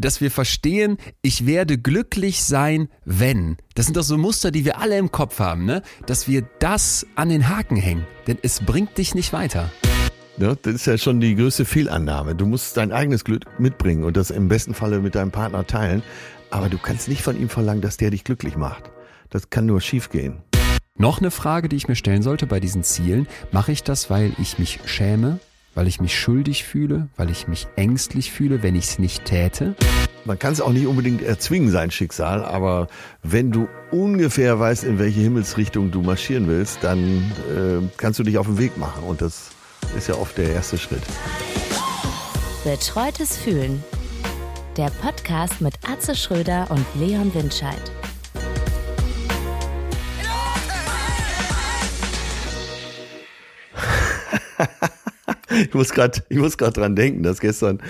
dass wir verstehen, ich werde glücklich sein, wenn. Das sind doch so Muster, die wir alle im Kopf haben, ne? Dass wir das an den Haken hängen. Denn es bringt dich nicht weiter. Ja, das ist ja schon die größte Fehlannahme. Du musst dein eigenes Glück mitbringen und das im besten Falle mit deinem Partner teilen. Aber du kannst nicht von ihm verlangen, dass der dich glücklich macht. Das kann nur schiefgehen. Noch eine Frage, die ich mir stellen sollte bei diesen Zielen. Mache ich das, weil ich mich schäme, weil ich mich schuldig fühle, weil ich mich ängstlich fühle, wenn ich es nicht täte? Man kann es auch nicht unbedingt erzwingen, sein Schicksal, aber wenn du ungefähr weißt, in welche Himmelsrichtung du marschieren willst, dann äh, kannst du dich auf den Weg machen und das ist ja oft der erste Schritt. Betreutes Fühlen. Der Podcast mit Atze Schröder und Leon Windscheid. ich muss gerade, ich muss gerade dran denken, dass gestern,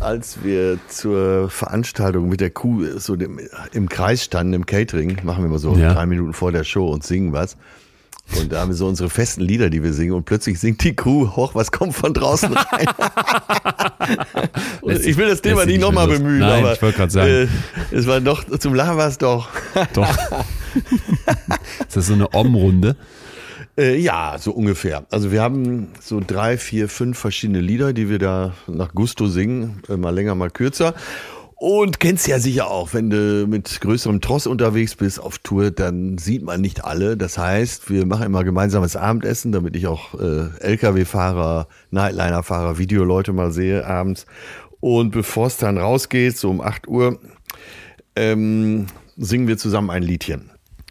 als wir zur Veranstaltung mit der Kuh so dem, im Kreis standen, im Catering, machen wir mal so ja. drei Minuten vor der Show und singen was. Und da haben wir so unsere festen Lieder, die wir singen. Und plötzlich singt die Crew hoch, was kommt von draußen rein. ich will das Thema nicht nochmal bemühen, Nein, aber ich wollte gerade sagen. Äh, es war doch, zum Lachen war es doch. doch. ist das so eine Om-Runde? Äh, ja, so ungefähr. Also wir haben so drei, vier, fünf verschiedene Lieder, die wir da nach Gusto singen, äh, mal länger, mal kürzer. Und kennst ja sicher auch, wenn du mit größerem Tross unterwegs bist auf Tour, dann sieht man nicht alle. Das heißt, wir machen immer gemeinsames Abendessen, damit ich auch äh, Lkw-Fahrer, Nightliner-Fahrer, Videoleute mal sehe abends. Und bevor es dann rausgeht, so um 8 Uhr, ähm, singen wir zusammen ein Liedchen.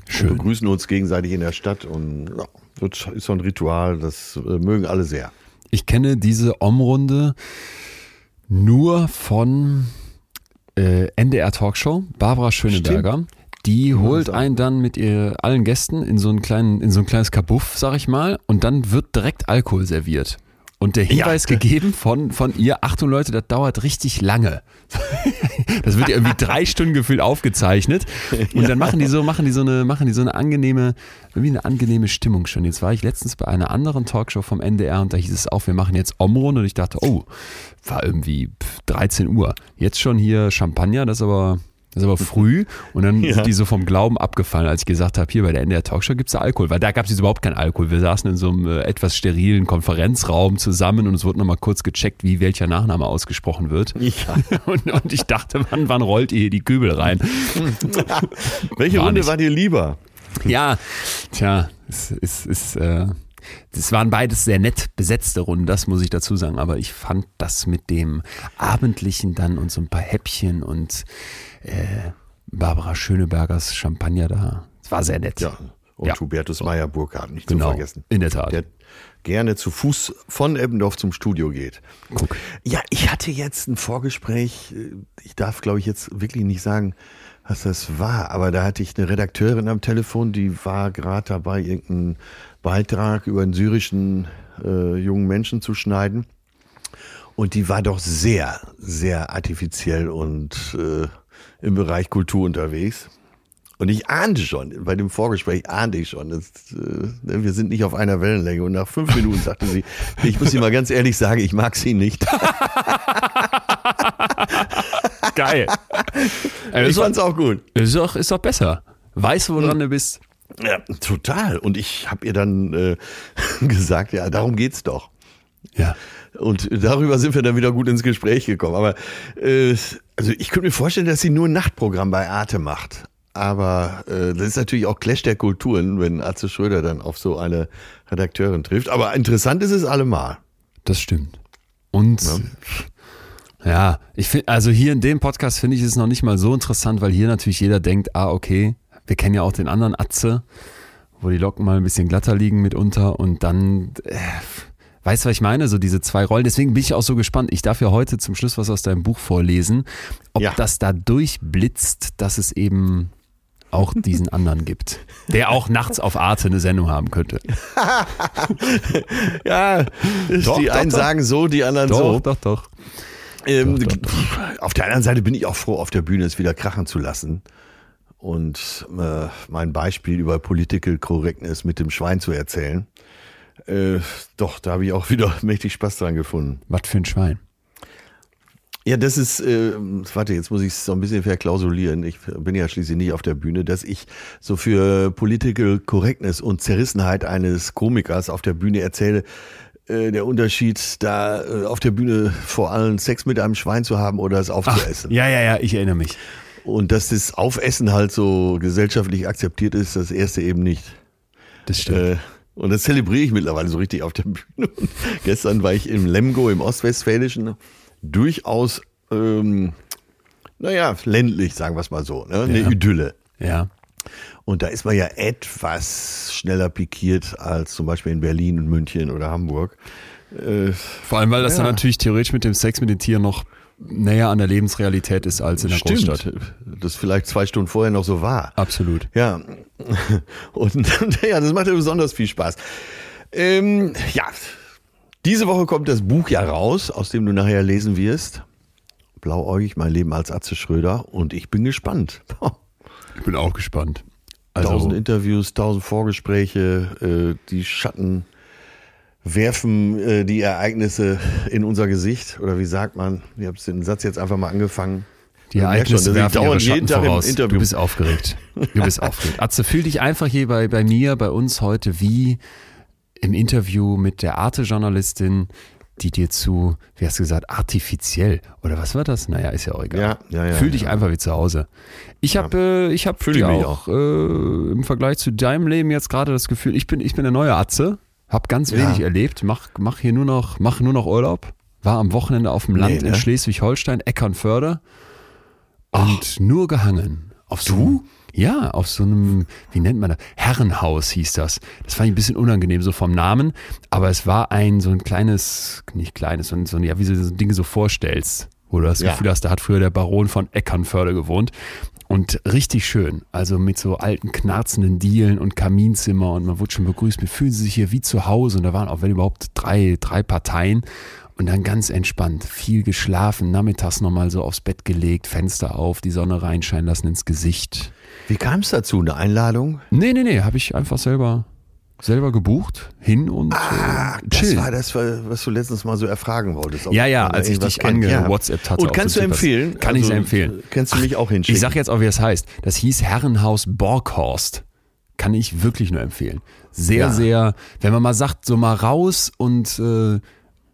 Schön. Und begrüßen uns gegenseitig in der Stadt und ja, das ist so ein Ritual, das äh, mögen alle sehr. Ich kenne diese Omrunde nur von äh, NDR Talkshow, Barbara Schöneberger. Stimmt. Die holt einen dann mit ihr allen Gästen in so einen kleinen, in so ein kleines Kabuff, sag ich mal, und dann wird direkt Alkohol serviert. Und der Hinweis ja. gegeben von, von ihr, Achtung Leute, das dauert richtig lange. Das wird ja irgendwie drei Stunden gefühlt aufgezeichnet. Und dann machen die so, machen die so eine, machen die so eine angenehme, irgendwie eine angenehme Stimmung schon. Jetzt war ich letztens bei einer anderen Talkshow vom NDR und da hieß es auch, wir machen jetzt Omron und ich dachte, oh, war irgendwie 13 Uhr. Jetzt schon hier Champagner, das ist aber das ist aber früh und dann ja. sind die so vom Glauben abgefallen, als ich gesagt habe, hier bei der NDR Talkshow gibt es Alkohol, weil da gab es überhaupt keinen Alkohol. Wir saßen in so einem äh, etwas sterilen Konferenzraum zusammen und es wurde nochmal kurz gecheckt, wie welcher Nachname ausgesprochen wird. Ja. Und, und, ich dachte, wann, wann rollt ihr hier die Kübel rein? Welche war Runde nicht. war dir lieber? Ja, tja, es ist, ist äh, das waren beides sehr nett besetzte Runden, das muss ich dazu sagen. Aber ich fand das mit dem Abendlichen dann und so ein paar Häppchen und äh, Barbara Schönebergers Champagner da. Es war sehr nett. Ja. Und ja. Hubertus Meyer Burkhardt, nicht genau, zu vergessen. In der Tat. Der gerne zu Fuß von Eppendorf zum Studio geht. Guck. Ja, ich hatte jetzt ein Vorgespräch, ich darf glaube ich jetzt wirklich nicht sagen, was das war, aber da hatte ich eine Redakteurin am Telefon, die war gerade dabei, irgendeinen Beitrag über einen syrischen äh, jungen Menschen zu schneiden. Und die war doch sehr, sehr artifiziell und äh, im Bereich Kultur unterwegs. Und ich ahnte schon, bei dem Vorgespräch ahnte ich schon, dass, äh, wir sind nicht auf einer Wellenlänge. Und nach fünf Minuten sagte sie, ich muss sie mal ganz ehrlich sagen, ich mag sie nicht. Geil. ich fand's auch gut. Ist doch, ist doch besser. Weißt du, woran hm. du bist. Ja, total. Und ich habe ihr dann äh, gesagt, ja, darum geht's doch. Ja. Und darüber sind wir dann wieder gut ins Gespräch gekommen. Aber äh, also ich könnte mir vorstellen, dass sie nur ein Nachtprogramm bei Arte macht. Aber äh, das ist natürlich auch Clash der Kulturen, wenn Atze Schröder dann auf so eine Redakteurin trifft. Aber interessant ist es allemal. Das stimmt. Und ja. Ja, ich finde, also hier in dem Podcast finde ich es noch nicht mal so interessant, weil hier natürlich jeder denkt, ah, okay, wir kennen ja auch den anderen Atze, wo die Locken mal ein bisschen glatter liegen mitunter und dann, äh, weißt du, was ich meine? So diese zwei Rollen. Deswegen bin ich auch so gespannt. Ich darf ja heute zum Schluss was aus deinem Buch vorlesen, ob ja. das da durchblitzt, dass es eben auch diesen anderen gibt, der auch nachts auf Arte eine Sendung haben könnte. ja, doch, die doch, einen doch. sagen so, die anderen doch, so. Doch, doch, doch. Ähm, auf der anderen Seite bin ich auch froh, auf der Bühne es wieder krachen zu lassen und äh, mein Beispiel über Political Correctness mit dem Schwein zu erzählen. Äh, doch, da habe ich auch wieder mächtig Spaß dran gefunden. Was für ein Schwein? Ja, das ist, äh, warte, jetzt muss ich es so ein bisschen verklausulieren. Ich bin ja schließlich nicht auf der Bühne, dass ich so für Political Correctness und Zerrissenheit eines Komikers auf der Bühne erzähle, äh, der Unterschied, da äh, auf der Bühne vor allem Sex mit einem Schwein zu haben oder es aufzuessen. Ach, ja, ja, ja, ich erinnere mich. Und dass das Aufessen halt so gesellschaftlich akzeptiert ist, das erste eben nicht. Das stimmt. Äh, und das zelebriere ich mittlerweile so richtig auf der Bühne. Und gestern war ich im Lemgo im Ostwestfälischen durchaus, ähm, naja, ländlich, sagen wir es mal so, ne? eine ja. Idylle. Ja. Und da ist man ja etwas schneller pikiert als zum Beispiel in Berlin und München oder Hamburg. Äh, Vor allem, weil das ja. dann natürlich theoretisch mit dem Sex mit den Tieren noch näher an der Lebensrealität ist als in der Stimmt. Großstadt. Das vielleicht zwei Stunden vorher noch so war. Absolut. Ja. Und ja, das macht ja besonders viel Spaß. Ähm, ja, diese Woche kommt das Buch ja raus, aus dem du nachher lesen wirst. Blauäugig, mein Leben als Atze Schröder. Und ich bin gespannt. Ich bin auch gespannt. Also, tausend Interviews, tausend Vorgespräche, äh, die Schatten werfen äh, die Ereignisse in unser Gesicht. Oder wie sagt man? Ich habe den Satz jetzt einfach mal angefangen. Die Ereignisse schon, werfen ihre jeden Tag voraus. Im Interview. Du bist aufgeregt. Du bist aufgeregt. Atze, fühl dich einfach hier bei, bei mir, bei uns heute wie im Interview mit der Arte-Journalistin, die dir zu, wie hast du gesagt, artifiziell oder was war das? Naja, ist ja auch egal. Ja, ja, ja, Fühl dich einfach wie zu Hause. Ich habe äh, ich Fühl auch, auch. Äh, im Vergleich zu deinem Leben jetzt gerade das Gefühl, ich bin, ich bin der neue Atze, habe ganz wenig erlebt, mach, mach hier nur noch, mach nur noch Urlaub, war am Wochenende auf dem Land nee, ne? in Schleswig-Holstein, Eckernförde und Ach. nur gehangen. Auf du? Ja, auf so einem, wie nennt man das? Herrenhaus hieß das. Das fand ich ein bisschen unangenehm, so vom Namen. Aber es war ein, so ein kleines, nicht kleines, sondern so, ja, wie du so Dinge so vorstellst. Wo du das ja. Gefühl hast, da hat früher der Baron von Eckernförde gewohnt. Und richtig schön. Also mit so alten, knarzenden Dielen und Kaminzimmer und man wurde schon begrüßt. Wir fühlen sich hier wie zu Hause. Und da waren auch, wenn überhaupt, drei, drei Parteien. Und dann ganz entspannt, viel geschlafen, nachmittags nochmal so aufs Bett gelegt, Fenster auf, die Sonne reinscheinen lassen ins Gesicht. Wie kam es dazu? Eine Einladung? Nee, nee, nee, habe ich einfach selber selber gebucht, hin und ah, äh, chill. Das war das, was du letztens mal so erfragen wolltest. Ja, ja, als ich dich ange ja. WhatsApp hatte. Und kannst du empfehlen? Kann also, ich empfehlen. Kannst du mich auch hinschicken? Ich sag jetzt auch, wie es heißt. Das hieß Herrenhaus Borghorst. Kann ich wirklich nur empfehlen. Sehr, ja. sehr, wenn man mal sagt, so mal raus und äh,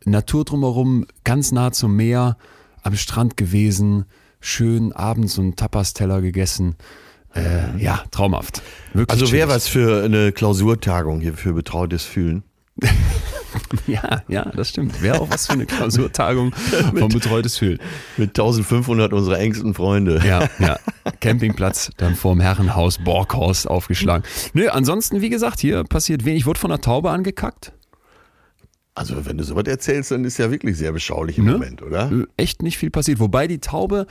Natur drumherum, ganz nah zum Meer, am Strand gewesen, schön abends so einen Tapas-Teller gegessen. Äh, ja, traumhaft. Wirklich also wäre was für eine Klausurtagung hier für betrautes Fühlen. ja, ja, das stimmt. Wäre auch was für eine Klausurtagung von betreutes Fühlen. Mit 1500 unserer engsten Freunde. Ja, ja. Campingplatz dann vorm Herrenhaus Borghorst aufgeschlagen. Nö, ansonsten, wie gesagt, hier passiert wenig. Ich wurde von einer Taube angekackt. Also wenn du sowas erzählst, dann ist ja wirklich sehr beschaulich im ne? Moment, oder? Echt nicht viel passiert. Wobei die Taube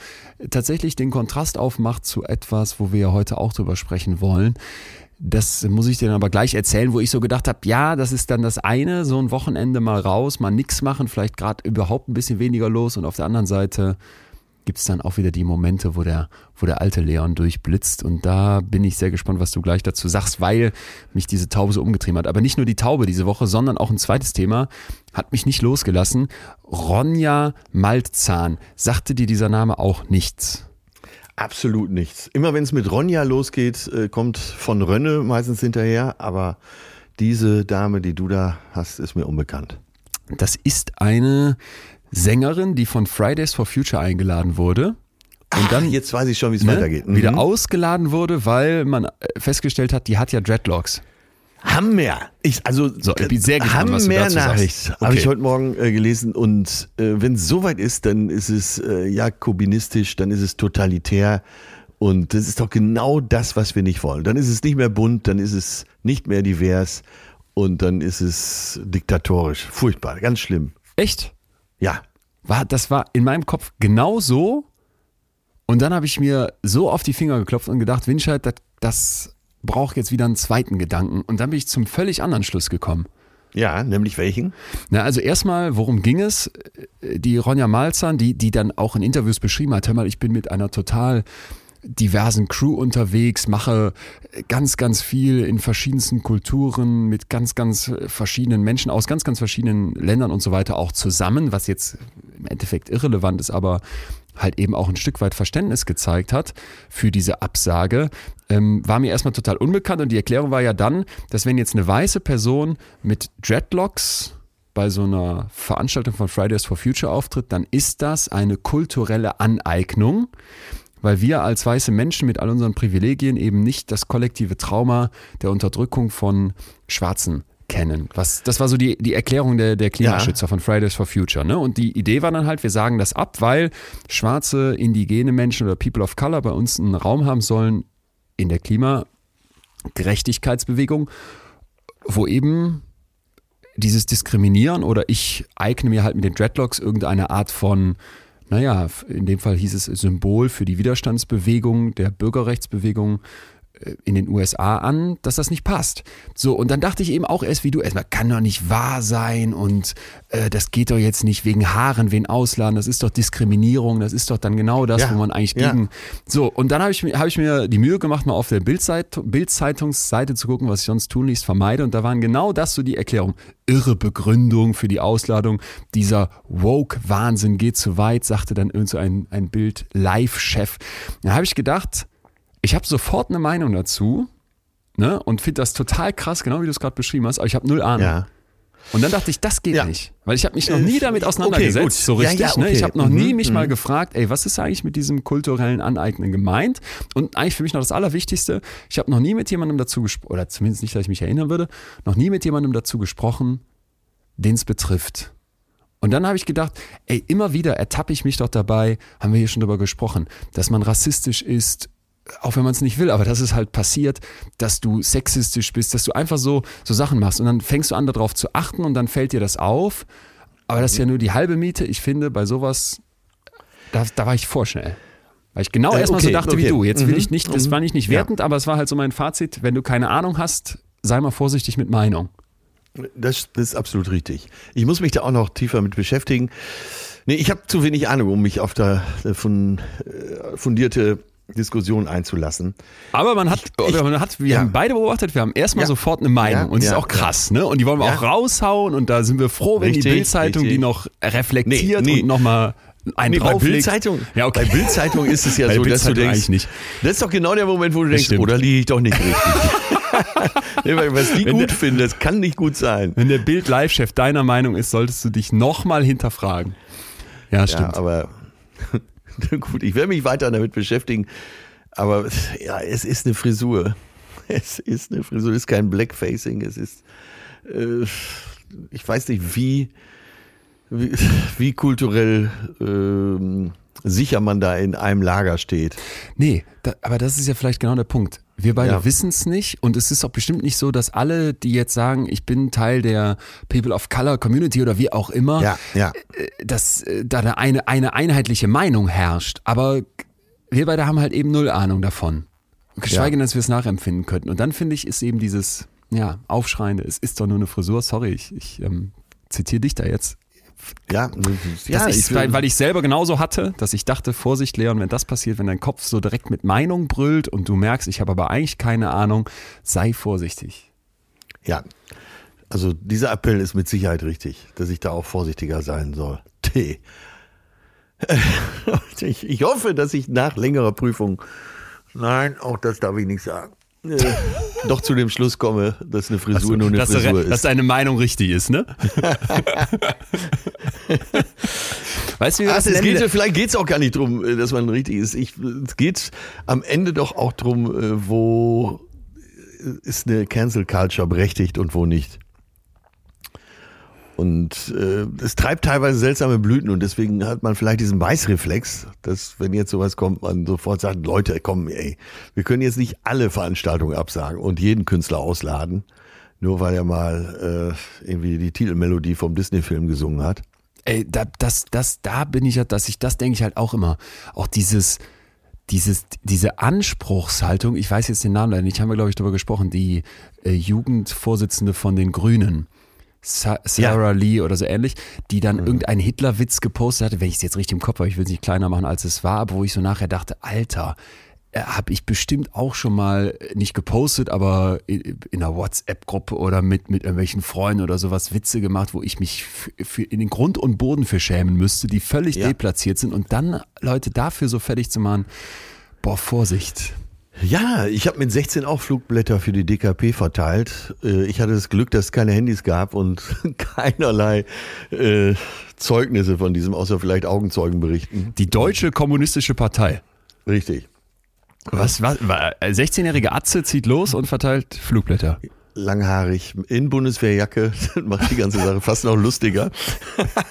tatsächlich den Kontrast aufmacht zu etwas, wo wir ja heute auch drüber sprechen wollen. Das muss ich dir dann aber gleich erzählen, wo ich so gedacht habe, ja, das ist dann das eine, so ein Wochenende mal raus, mal nichts machen, vielleicht gerade überhaupt ein bisschen weniger los und auf der anderen Seite gibt es dann auch wieder die Momente, wo der, wo der alte Leon durchblitzt. Und da bin ich sehr gespannt, was du gleich dazu sagst, weil mich diese Taube so umgetrieben hat. Aber nicht nur die Taube diese Woche, sondern auch ein zweites Thema hat mich nicht losgelassen. Ronja Maltzahn. Sagte dir dieser Name auch nichts? Absolut nichts. Immer wenn es mit Ronja losgeht, äh, kommt von Rönne meistens hinterher, aber diese Dame, die du da hast, ist mir unbekannt. Das ist eine Sängerin, die von Fridays for Future eingeladen wurde. Und dann Ach, jetzt weiß ich schon, wie es ne, weitergeht. Mhm. Wieder ausgeladen wurde, weil man äh, festgestellt hat, die hat ja Dreadlocks. Hammer. Ich, also, so, ich bin sehr gespannt, was du dazu Nachricht. Okay. Habe ich heute Morgen äh, gelesen. Und äh, wenn es soweit ist, dann ist es äh, jakobinistisch, dann ist es totalitär. Und das ist doch genau das, was wir nicht wollen. Dann ist es nicht mehr bunt, dann ist es nicht mehr divers und dann ist es diktatorisch. Furchtbar, ganz schlimm. Echt? Ja. War, das war in meinem Kopf genau so. Und dann habe ich mir so auf die Finger geklopft und gedacht, Winscheid, das, das braucht jetzt wieder einen zweiten Gedanken. Und dann bin ich zum völlig anderen Schluss gekommen. Ja, nämlich welchen? Na, also erstmal, worum ging es? Die Ronja Malzahn, die, die dann auch in Interviews beschrieben hat, hör mal, ich bin mit einer total diversen Crew unterwegs, mache ganz, ganz viel in verschiedensten Kulturen mit ganz, ganz verschiedenen Menschen aus ganz, ganz verschiedenen Ländern und so weiter auch zusammen, was jetzt im Endeffekt irrelevant ist, aber halt eben auch ein Stück weit Verständnis gezeigt hat für diese Absage, ähm, war mir erstmal total unbekannt und die Erklärung war ja dann, dass wenn jetzt eine weiße Person mit Dreadlocks bei so einer Veranstaltung von Fridays for Future auftritt, dann ist das eine kulturelle Aneignung, weil wir als weiße Menschen mit all unseren Privilegien eben nicht das kollektive Trauma der Unterdrückung von Schwarzen kennen. Was, das war so die, die Erklärung der, der Klimaschützer ja. von Fridays for Future. Ne? Und die Idee war dann halt, wir sagen das ab, weil schwarze, indigene Menschen oder People of Color bei uns einen Raum haben sollen in der Klimagerechtigkeitsbewegung, wo eben dieses Diskriminieren oder ich eigne mir halt mit den Dreadlocks irgendeine Art von, naja, in dem Fall hieß es Symbol für die Widerstandsbewegung, der Bürgerrechtsbewegung in den USA an, dass das nicht passt. So, und dann dachte ich eben auch erst wie du, erstmal kann doch nicht wahr sein und äh, das geht doch jetzt nicht wegen Haaren wen ausladen, das ist doch Diskriminierung, das ist doch dann genau das, ja, wo man eigentlich gegen. Ja. So, und dann habe ich, hab ich mir die Mühe gemacht, mal auf der Bildzeitungsseite zu gucken, was ich sonst tunlichst vermeide. Und da waren genau das so die Erklärung. Irre Begründung für die Ausladung. Dieser Woke-Wahnsinn geht zu weit, sagte dann irgend so ein, ein Bild-Live-Chef. Da habe ich gedacht, ich habe sofort eine Meinung dazu ne, und finde das total krass, genau wie du es gerade beschrieben hast, aber ich habe null Ahnung. Ja. Und dann dachte ich, das geht ja. nicht, weil ich habe mich noch nie äh, damit auseinandergesetzt, okay, so richtig. Ja, ja, okay. ne? Ich habe noch mhm, nie mich mhm. mal gefragt, ey, was ist eigentlich mit diesem kulturellen Aneignen gemeint? Und eigentlich für mich noch das Allerwichtigste, ich habe noch nie mit jemandem dazu gesprochen, oder zumindest nicht, dass ich mich erinnern würde, noch nie mit jemandem dazu gesprochen, den es betrifft. Und dann habe ich gedacht, ey, immer wieder ertappe ich mich doch dabei, haben wir hier schon drüber gesprochen, dass man rassistisch ist, auch wenn man es nicht will, aber das ist halt passiert, dass du sexistisch bist, dass du einfach so, so Sachen machst und dann fängst du an darauf zu achten und dann fällt dir das auf. Aber das ist ja nur die halbe Miete. Ich finde, bei sowas, da, da war ich vorschnell. Weil ich genau äh, erstmal okay, so dachte okay. wie du. Jetzt will mhm. ich nicht, das mhm. war nicht, nicht wertend, ja. aber es war halt so mein Fazit. Wenn du keine Ahnung hast, sei mal vorsichtig mit Meinung. Das, das ist absolut richtig. Ich muss mich da auch noch tiefer mit beschäftigen. Nee, ich habe zu wenig Ahnung, um mich auf da von, äh, fundierte Diskussion einzulassen. Aber man hat, ich, man hat wir ja. haben beide beobachtet, wir haben erstmal ja. sofort eine Meinung ja. und das ist auch krass, ne? Und die wollen wir auch raushauen und da sind wir froh, wenn richtig, die Bildzeitung die noch reflektiert nee, nee. und nochmal ein nee, bei Bildzeitung, ja, okay. bei Bildzeitung ist es ja so, dass du denkst, nicht. das ist doch genau der Moment, wo du denkst, oder oh, liege ich doch nicht richtig. Was die wenn gut der, finden, das kann nicht gut sein. Wenn der Bild-Live-Chef deiner Meinung ist, solltest du dich nochmal hinterfragen. Ja, stimmt. Ja, aber Gut, ich werde mich weiter damit beschäftigen. Aber ja, es ist eine Frisur. Es ist eine Frisur, es ist kein Blackfacing. Es ist, äh, ich weiß nicht, wie, wie, wie kulturell äh, sicher man da in einem Lager steht. Nee, da, aber das ist ja vielleicht genau der Punkt. Wir beide ja. wissen es nicht und es ist auch bestimmt nicht so, dass alle, die jetzt sagen, ich bin Teil der People of Color Community oder wie auch immer, ja, ja. Äh, dass äh, da eine, eine einheitliche Meinung herrscht. Aber wir beide haben halt eben null Ahnung davon. Geschweige denn, dass wir es nachempfinden könnten. Und dann finde ich, ist eben dieses, ja, Aufschreiende, es ist doch nur eine Frisur, sorry, ich, ich ähm, zitiere dich da jetzt. Ja, ja ich, weil, weil ich selber genauso hatte, dass ich dachte, Vorsicht, Leon, wenn das passiert, wenn dein Kopf so direkt mit Meinung brüllt und du merkst, ich habe aber eigentlich keine Ahnung, sei vorsichtig. Ja, also dieser Appell ist mit Sicherheit richtig, dass ich da auch vorsichtiger sein soll. T. Ich, ich hoffe, dass ich nach längerer Prüfung, nein, auch das darf ich nicht sagen äh, doch zu dem Schluss komme, dass eine Frisur so, nur eine dass Frisur du, ist. Dass deine Meinung richtig ist, ne? weißt du, wie Ach, es geht, vielleicht geht es auch gar nicht drum, äh, dass man richtig ist. Ich, es geht am Ende doch auch drum, äh, wo ist eine Cancel Culture berechtigt und wo nicht. Und äh, es treibt teilweise seltsame Blüten und deswegen hat man vielleicht diesen Beißreflex, dass wenn jetzt sowas kommt, man sofort sagt, Leute, komm, ey, wir können jetzt nicht alle Veranstaltungen absagen und jeden Künstler ausladen, nur weil er mal äh, irgendwie die Titelmelodie vom Disney-Film gesungen hat. Ey, da, das, das, da bin ich ja, dass ich, das denke ich halt auch immer. Auch dieses, dieses, diese Anspruchshaltung, ich weiß jetzt den Namen leider nicht, haben wir, glaube ich, darüber gesprochen, die äh, Jugendvorsitzende von den Grünen Sarah ja. Lee oder so ähnlich, die dann mhm. irgendeinen Hitlerwitz gepostet hatte, wenn ich es jetzt richtig im Kopf habe, ich will es nicht kleiner machen, als es war, aber wo ich so nachher dachte, Alter, äh, habe ich bestimmt auch schon mal nicht gepostet, aber in, einer WhatsApp-Gruppe oder mit, mit irgendwelchen Freunden oder sowas Witze gemacht, wo ich mich für in den Grund und Boden für schämen müsste, die völlig ja. deplatziert sind und dann Leute dafür so fertig zu machen, boah, Vorsicht. Ja, ich habe mit 16 auch Flugblätter für die DKP verteilt. Äh, ich hatte das Glück, dass es keine Handys gab und keinerlei äh, Zeugnisse von diesem, außer vielleicht Augenzeugenberichten. Die Deutsche Kommunistische Partei. Richtig. Was, was 16-jährige Atze zieht los und verteilt Flugblätter. Langhaarig, in Bundeswehrjacke, macht die ganze Sache fast noch lustiger.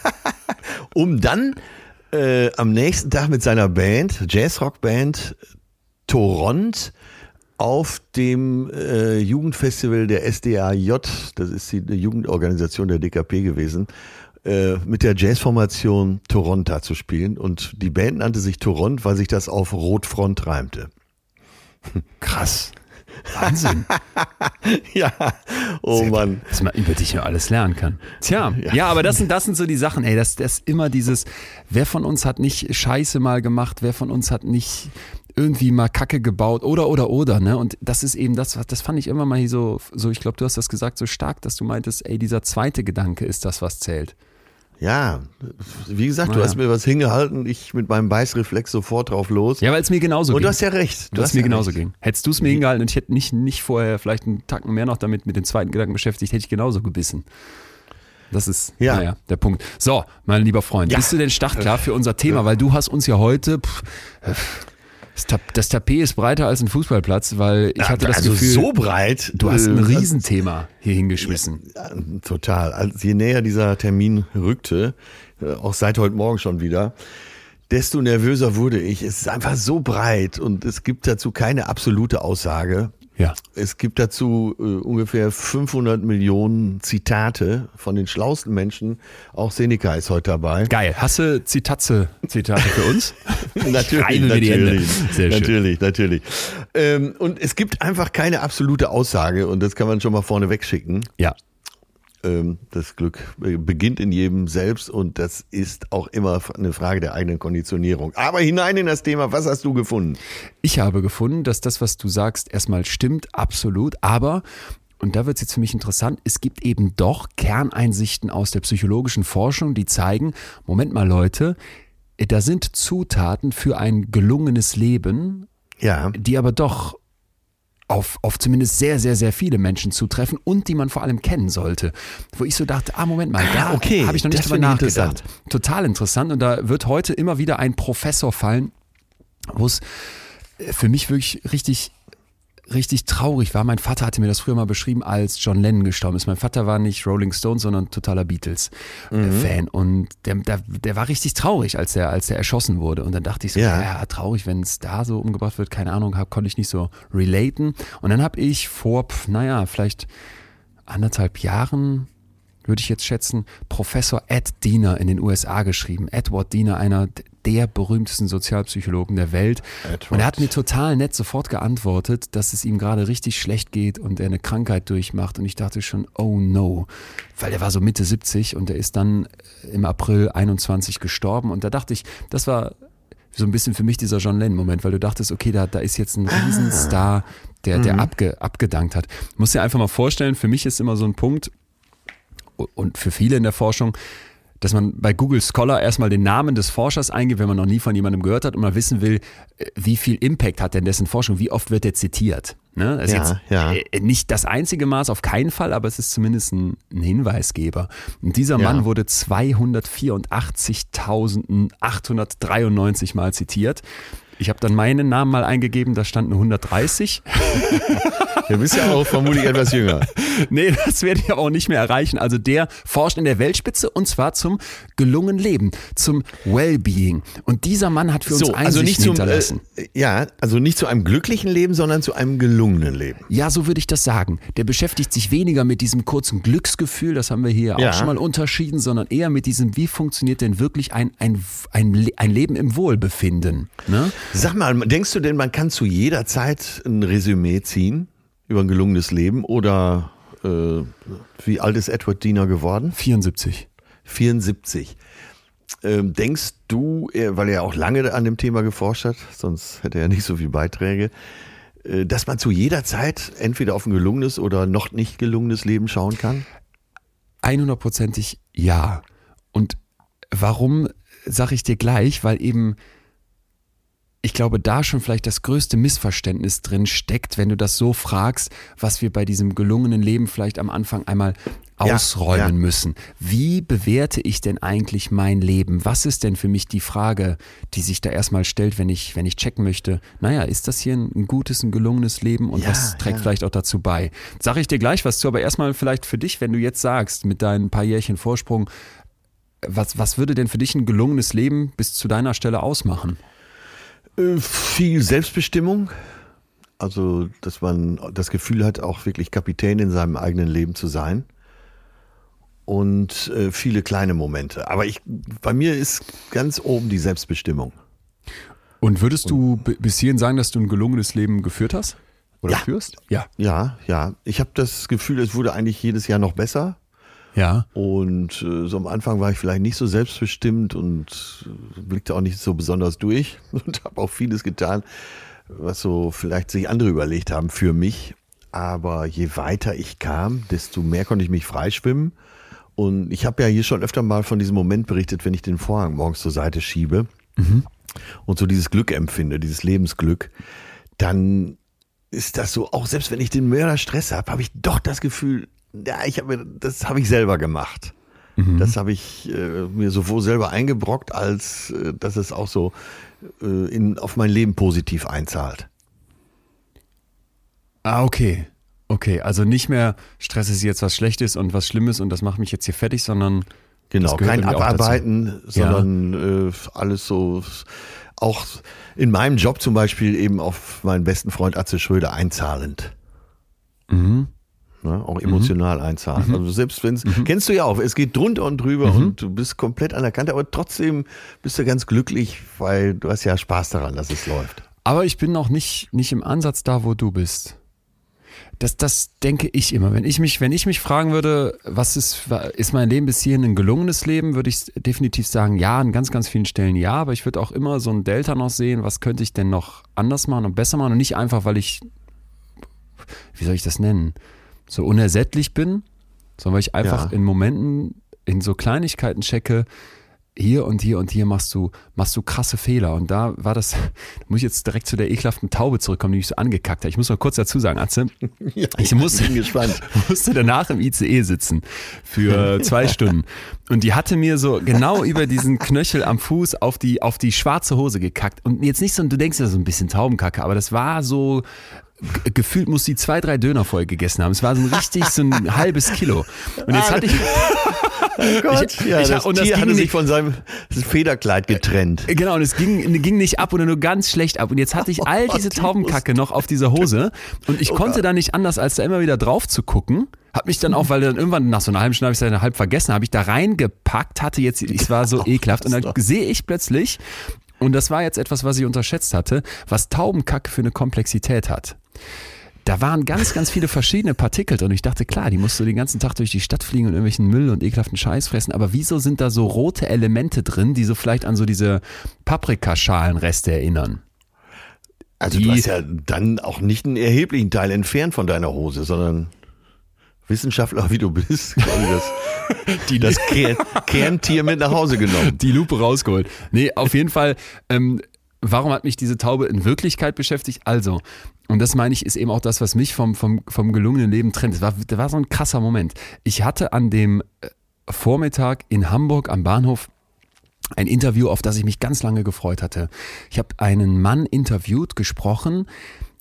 um dann äh, am nächsten Tag mit seiner Band, Jazzrock-Band, Toront auf dem äh, Jugendfestival der SDAJ, das ist die, Jugendorganisation der DKP gewesen, äh, mit der Jazzformation Toronta zu spielen. Und die Band nannte sich Toront, weil sich das auf Rotfront reimte. Krass. Wahnsinn. ja, oh Sehr, Mann. Was man über dich ja alles lernen kann. Tja, ja, ja aber das sind, das sind so die Sachen, ey, das, das ist immer dieses, wer von uns hat nicht Scheiße mal gemacht, wer von uns hat nicht irgendwie mal Kacke gebaut oder oder oder, ne? Und das ist eben das, das fand ich immer mal hier so, so ich glaube, du hast das gesagt, so stark, dass du meintest, ey, dieser zweite Gedanke ist das, was zählt. Ja, wie gesagt, du ja. hast mir was hingehalten, ich mit meinem Beißreflex sofort drauf los. Ja, weil es mir genauso und ging. du hast ja recht. Du, du hast, mir ja genauso recht. ging. Hättest du es mir hingehalten und ich hätte nicht, nicht vorher vielleicht einen Tacken mehr noch damit mit dem zweiten Gedanken beschäftigt, hätte ich genauso gebissen. Das ist ja. Naja, der Punkt. So, mein lieber Freund, ja. bist du denn startklar für unser Thema? Weil du hast uns ja heute, pff, das, Tap das Tapet ist breiter als ein Fußballplatz, weil ich hatte das also Gefühl, so breit. Du hast ein äh, Riesenthema hier hingeschmissen. Ja, total. Also je näher dieser Termin rückte, äh, auch seit heute Morgen schon wieder, desto nervöser wurde ich. Es ist einfach so breit und es gibt dazu keine absolute Aussage. Ja. Es gibt dazu äh, ungefähr 500 Millionen Zitate von den schlauesten Menschen. Auch Seneca ist heute dabei. Geil. Hast du Zitatze, Zitate für uns? natürlich, natürlich, Sehr schön. natürlich, natürlich. Ähm, und es gibt einfach keine absolute Aussage und das kann man schon mal vorne wegschicken. Ja. Ähm, das Glück beginnt in jedem selbst und das ist auch immer eine Frage der eigenen Konditionierung. Aber hinein in das Thema, was hast du gefunden? Ich habe gefunden, dass das, was du sagst, erstmal stimmt, absolut, aber und da wird es jetzt für mich interessant, es gibt eben doch Kerneinsichten aus der psychologischen Forschung, die zeigen, Moment mal Leute, da sind Zutaten für ein gelungenes Leben, ja. die aber doch auf, auf zumindest sehr, sehr, sehr viele Menschen zutreffen und die man vor allem kennen sollte. Wo ich so dachte, ah, Moment mal, da ah, okay, habe ich noch nicht drüber nachgedacht. Total interessant. Und da wird heute immer wieder ein Professor fallen, wo es für mich wirklich richtig richtig traurig war. Mein Vater hatte mir das früher mal beschrieben, als John Lennon gestorben ist. Mein Vater war nicht Rolling Stones, sondern totaler Beatles-Fan. Mhm. Und der, der, der war richtig traurig, als er als erschossen wurde. Und dann dachte ich so, ja, ja traurig, wenn es da so umgebracht wird, keine Ahnung, hab, konnte ich nicht so relaten. Und dann habe ich vor, naja, vielleicht anderthalb Jahren würde ich jetzt schätzen, Professor Ed Diener in den USA geschrieben. Edward Diener, einer der berühmtesten Sozialpsychologen der Welt. Edward. Und er hat mir total nett sofort geantwortet, dass es ihm gerade richtig schlecht geht und er eine Krankheit durchmacht. Und ich dachte schon, oh no, weil er war so Mitte 70 und er ist dann im April 21 gestorben. Und da dachte ich, das war so ein bisschen für mich dieser John Lennon-Moment, weil du dachtest, okay, da, da ist jetzt ein Riesenstar, der, der mhm. abge, abgedankt hat. Muss dir einfach mal vorstellen, für mich ist immer so ein Punkt, und für viele in der Forschung, dass man bei Google Scholar erstmal den Namen des Forschers eingibt, wenn man noch nie von jemandem gehört hat und man wissen will, äh, wie viel Impact hat denn dessen Forschung, wie oft wird er zitiert. Ne? Das ja, ist jetzt ja. Äh, nicht das einzige Maß, auf keinen Fall, aber es ist zumindest ein, ein Hinweisgeber. Und dieser Mann ja. wurde 284.893 Mal zitiert. Ich habe dann meinen Namen mal eingegeben, da stand eine 130. Du bist ja auch vermutlich etwas jünger. Nee, das werde ich aber auch nicht mehr erreichen. Also der forscht in der Weltspitze und zwar zum gelungenen Leben, zum Wellbeing. Und dieser Mann hat für uns so, also nicht zum, Äh, ja, also nicht zu einem glücklichen Leben, sondern zu einem gelungenen Leben. Ja, so würde ich das sagen. Der beschäftigt sich weniger mit diesem kurzen Glücksgefühl, das haben wir hier ja. auch schon mal unterschieden, sondern eher mit diesem, wie funktioniert denn wirklich ein, ein, ein, ein Leben im Wohlbefinden. Ne? Sag mal, denkst du denn, man kann zu jeder Zeit ein Resümee ziehen über ein gelungenes Leben oder äh, wie alt ist Edward Diener geworden? 74. 74. Ähm, denkst du, weil er ja auch lange an dem Thema geforscht hat, sonst hätte er nicht so viele Beiträge, äh, dass man zu jeder Zeit entweder auf ein gelungenes oder noch nicht gelungenes Leben schauen kann? 100%ig ja. Und warum sage ich dir gleich? Weil eben ich glaube, da schon vielleicht das größte Missverständnis drin steckt, wenn du das so fragst, was wir bei diesem gelungenen Leben vielleicht am Anfang einmal ausräumen ja, ja. müssen. Wie bewerte ich denn eigentlich mein Leben? Was ist denn für mich die Frage, die sich da erstmal stellt, wenn ich, wenn ich checken möchte, naja, ist das hier ein, gutes, ein gelungenes Leben und ja, was trägt vielleicht auch dazu bei? Sag ich dir gleich was zu, aber erstmal vielleicht für dich, wenn du jetzt sagst, mit deinen paar Jährchen Vorsprung, was, was würde denn für dich ein gelungenes Leben bis zu deiner Stelle ausmachen? Äh, viel Selbstbestimmung. Also, dass man das Gefühl hat, auch wirklich Kapitän in seinem eigenen Leben zu sein. Und äh, viele kleine Momente. Aber ich, bei mir ist ganz oben die Selbstbestimmung. Und würdest du bis hierhin sagen, dass du ein gelungenes Leben geführt hast? Oder ja. führst? Ja. Ja, ja. Ich habe das Gefühl, es wurde eigentlich jedes Jahr noch besser. Ja. Und äh, so am Anfang war ich vielleicht nicht so selbstbestimmt und äh, blickte auch nicht so besonders durch und habe auch vieles getan, was so vielleicht sich andere überlegt haben für mich. Aber je weiter ich kam, desto mehr konnte ich mich freischwimmen. Und ich habe ja hier schon öfter mal von diesem Moment berichtet, wenn ich den Vorhang morgens zur Seite schiebe mhm. und so dieses Glück empfinde, dieses Lebensglück, dann ist das so, auch selbst wenn ich den Mörder Stress habe, habe ich doch das Gefühl, ja, ich habe das habe ich selber gemacht. Mhm. Das habe ich äh, mir sowohl selber eingebrockt, als äh, dass es auch so äh, in, auf mein Leben positiv einzahlt. Ah, okay. Okay, also nicht mehr Stress ist jetzt was Schlechtes und was Schlimmes und das macht mich jetzt hier fertig, sondern genau kein Abarbeiten, sondern ja. äh, alles so auch in meinem Job zum Beispiel eben auf meinen besten Freund Atze Schröder einzahlend. Mhm. Ne? Auch emotional mhm. einzahlen. Mhm. Also selbst wenn es, mhm. kennst du ja auch, es geht drunter und drüber mhm. und du bist komplett an der Kante, aber trotzdem bist du ganz glücklich, weil du hast ja Spaß daran, dass es läuft. Aber ich bin noch nicht, nicht im Ansatz da, wo du bist. Das, das denke ich immer. Wenn ich mich, wenn ich mich fragen würde, was ist, ist mein Leben bis hierhin ein gelungenes Leben, würde ich definitiv sagen, ja, an ganz, ganz vielen Stellen ja, aber ich würde auch immer so ein Delta noch sehen, was könnte ich denn noch anders machen und besser machen und nicht einfach, weil ich, wie soll ich das nennen? So unersättlich bin, sondern weil ich einfach ja. in Momenten, in so Kleinigkeiten checke, hier und hier und hier machst du, machst du krasse Fehler. Und da war das, da muss ich jetzt direkt zu der ekelhaften Taube zurückkommen, die mich so angekackt hat. Ich muss mal kurz dazu sagen, Atze, ja, ich, musste, bin gespannt. musste danach im ICE sitzen für zwei Stunden. Und die hatte mir so genau über diesen Knöchel am Fuß auf die, auf die schwarze Hose gekackt. Und jetzt nicht so, du denkst ja so ein bisschen Taubenkacke, aber das war so gefühlt muss sie zwei, drei Döner voll gegessen haben. Es war so ein richtig so ein halbes Kilo. Und jetzt hatte ich. Oh Gott, ich, ja, ich, das und das Tier hatte sich von seinem Federkleid getrennt. Genau, und es ging, ging nicht ab oder nur ganz schlecht ab. Und jetzt hatte ich all oh, diese Taubenkacke noch auf dieser Hose. Und ich oh konnte da nicht anders, als da immer wieder drauf zu gucken. Hab mich dann auch, weil dann irgendwann nach so einer halben Stunde habe ich es dann halb vergessen, habe ich da reingepackt, hatte jetzt, ich war so ekelhaft. Und dann sehe ich plötzlich, und das war jetzt etwas, was ich unterschätzt hatte, was Taubenkacke für eine Komplexität hat. Da waren ganz, ganz viele verschiedene Partikel drin. Ich dachte, klar, die musst du den ganzen Tag durch die Stadt fliegen und irgendwelchen Müll und ekelhaften Scheiß fressen. Aber wieso sind da so rote Elemente drin, die so vielleicht an so diese Paprikaschalenreste erinnern? Also die, du hast ja dann auch nicht einen erheblichen Teil entfernt von deiner Hose, sondern Wissenschaftler wie du bist, das, die, das Kerntier mit nach Hause genommen. Die Lupe rausgeholt. Nee, auf jeden Fall, ähm, warum hat mich diese Taube in Wirklichkeit beschäftigt? Also, und das meine ich, ist eben auch das, was mich vom, vom, vom gelungenen Leben trennt. Das war, das war so ein krasser Moment. Ich hatte an dem äh, Vormittag in Hamburg am Bahnhof ein Interview, auf das ich mich ganz lange gefreut hatte. Ich habe einen Mann interviewt, gesprochen,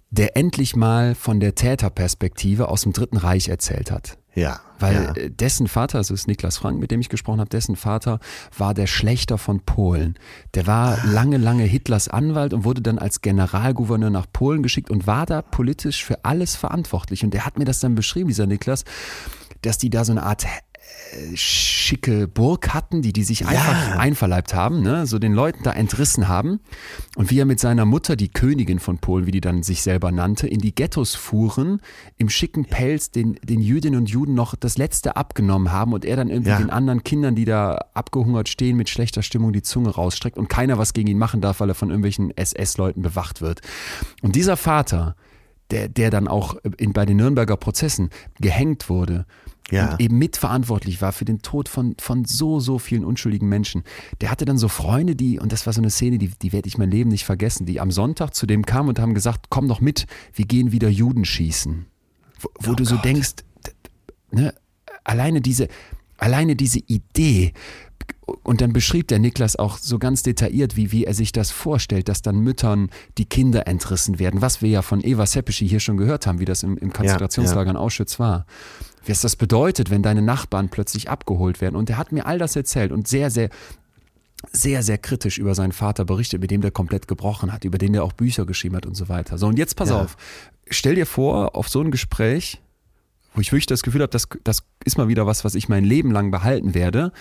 der endlich mal von der Täterperspektive aus dem Dritten Reich erzählt hat. Ja. Weil ja. Äh, dessen Vater, also ist Niklas Frank, mit dem ich gesprochen habe, dessen Vater war der Schlechter von Polen. Der war lange, lange Hitlers Anwalt und wurde dann als Generalgouverneur nach Polen geschickt und war da politisch für alles verantwortlich. Und der hat mir das dann beschrieben, dieser Niklas, dass die da so eine Art schicke Burg hatten, die die sich einfach Ja. einverleibt haben, ne? so den Leuten da entrissen haben und wie er mit seiner Mutter, die Königin von Polen, wie die dann sich selber nannte, in die Ghettos fuhren, im schicken Pelz den, den Jüdinnen und Juden noch das Letzte abgenommen haben und er dann irgendwie Ja. den anderen Kindern, die da abgehungert stehen, mit schlechter Stimmung die Zunge rausstreckt und keiner was gegen ihn machen darf, weil er von irgendwelchen SS-Leuten bewacht wird. Und dieser Vater, der, der dann auch in, bei den Nürnberger Prozessen gehängt wurde Ja. und eben mitverantwortlich war für den Tod von, von so, so vielen unschuldigen Menschen. Der hatte dann so Freunde, die, und das war so eine Szene, die, die werde ich mein Leben nicht vergessen, die am Sonntag zu dem kamen und haben gesagt, komm doch mit, wir gehen wieder Juden schießen. Wo, wo Oh du so Gott. denkst, d- ne, alleine diese, alleine diese Idee, und dann beschrieb der Niklas auch so ganz detailliert, wie, wie er sich das vorstellt, dass dann Müttern die Kinder entrissen werden, was wir ja von Eva Seppischi hier schon gehört haben, wie das im, im Konzentrationslager in Auschwitz war. Was das bedeutet, wenn deine Nachbarn plötzlich abgeholt werden. Und er hat mir all das erzählt und sehr, sehr, sehr, sehr kritisch über seinen Vater berichtet, mit dem der komplett gebrochen hat, über den der auch Bücher geschrieben hat und so weiter. So, und jetzt pass Ja. auf. Stell dir vor, auf so ein Gespräch, wo ich wirklich das Gefühl habe, das, das ist mal wieder was, was ich mein Leben lang behalten werde.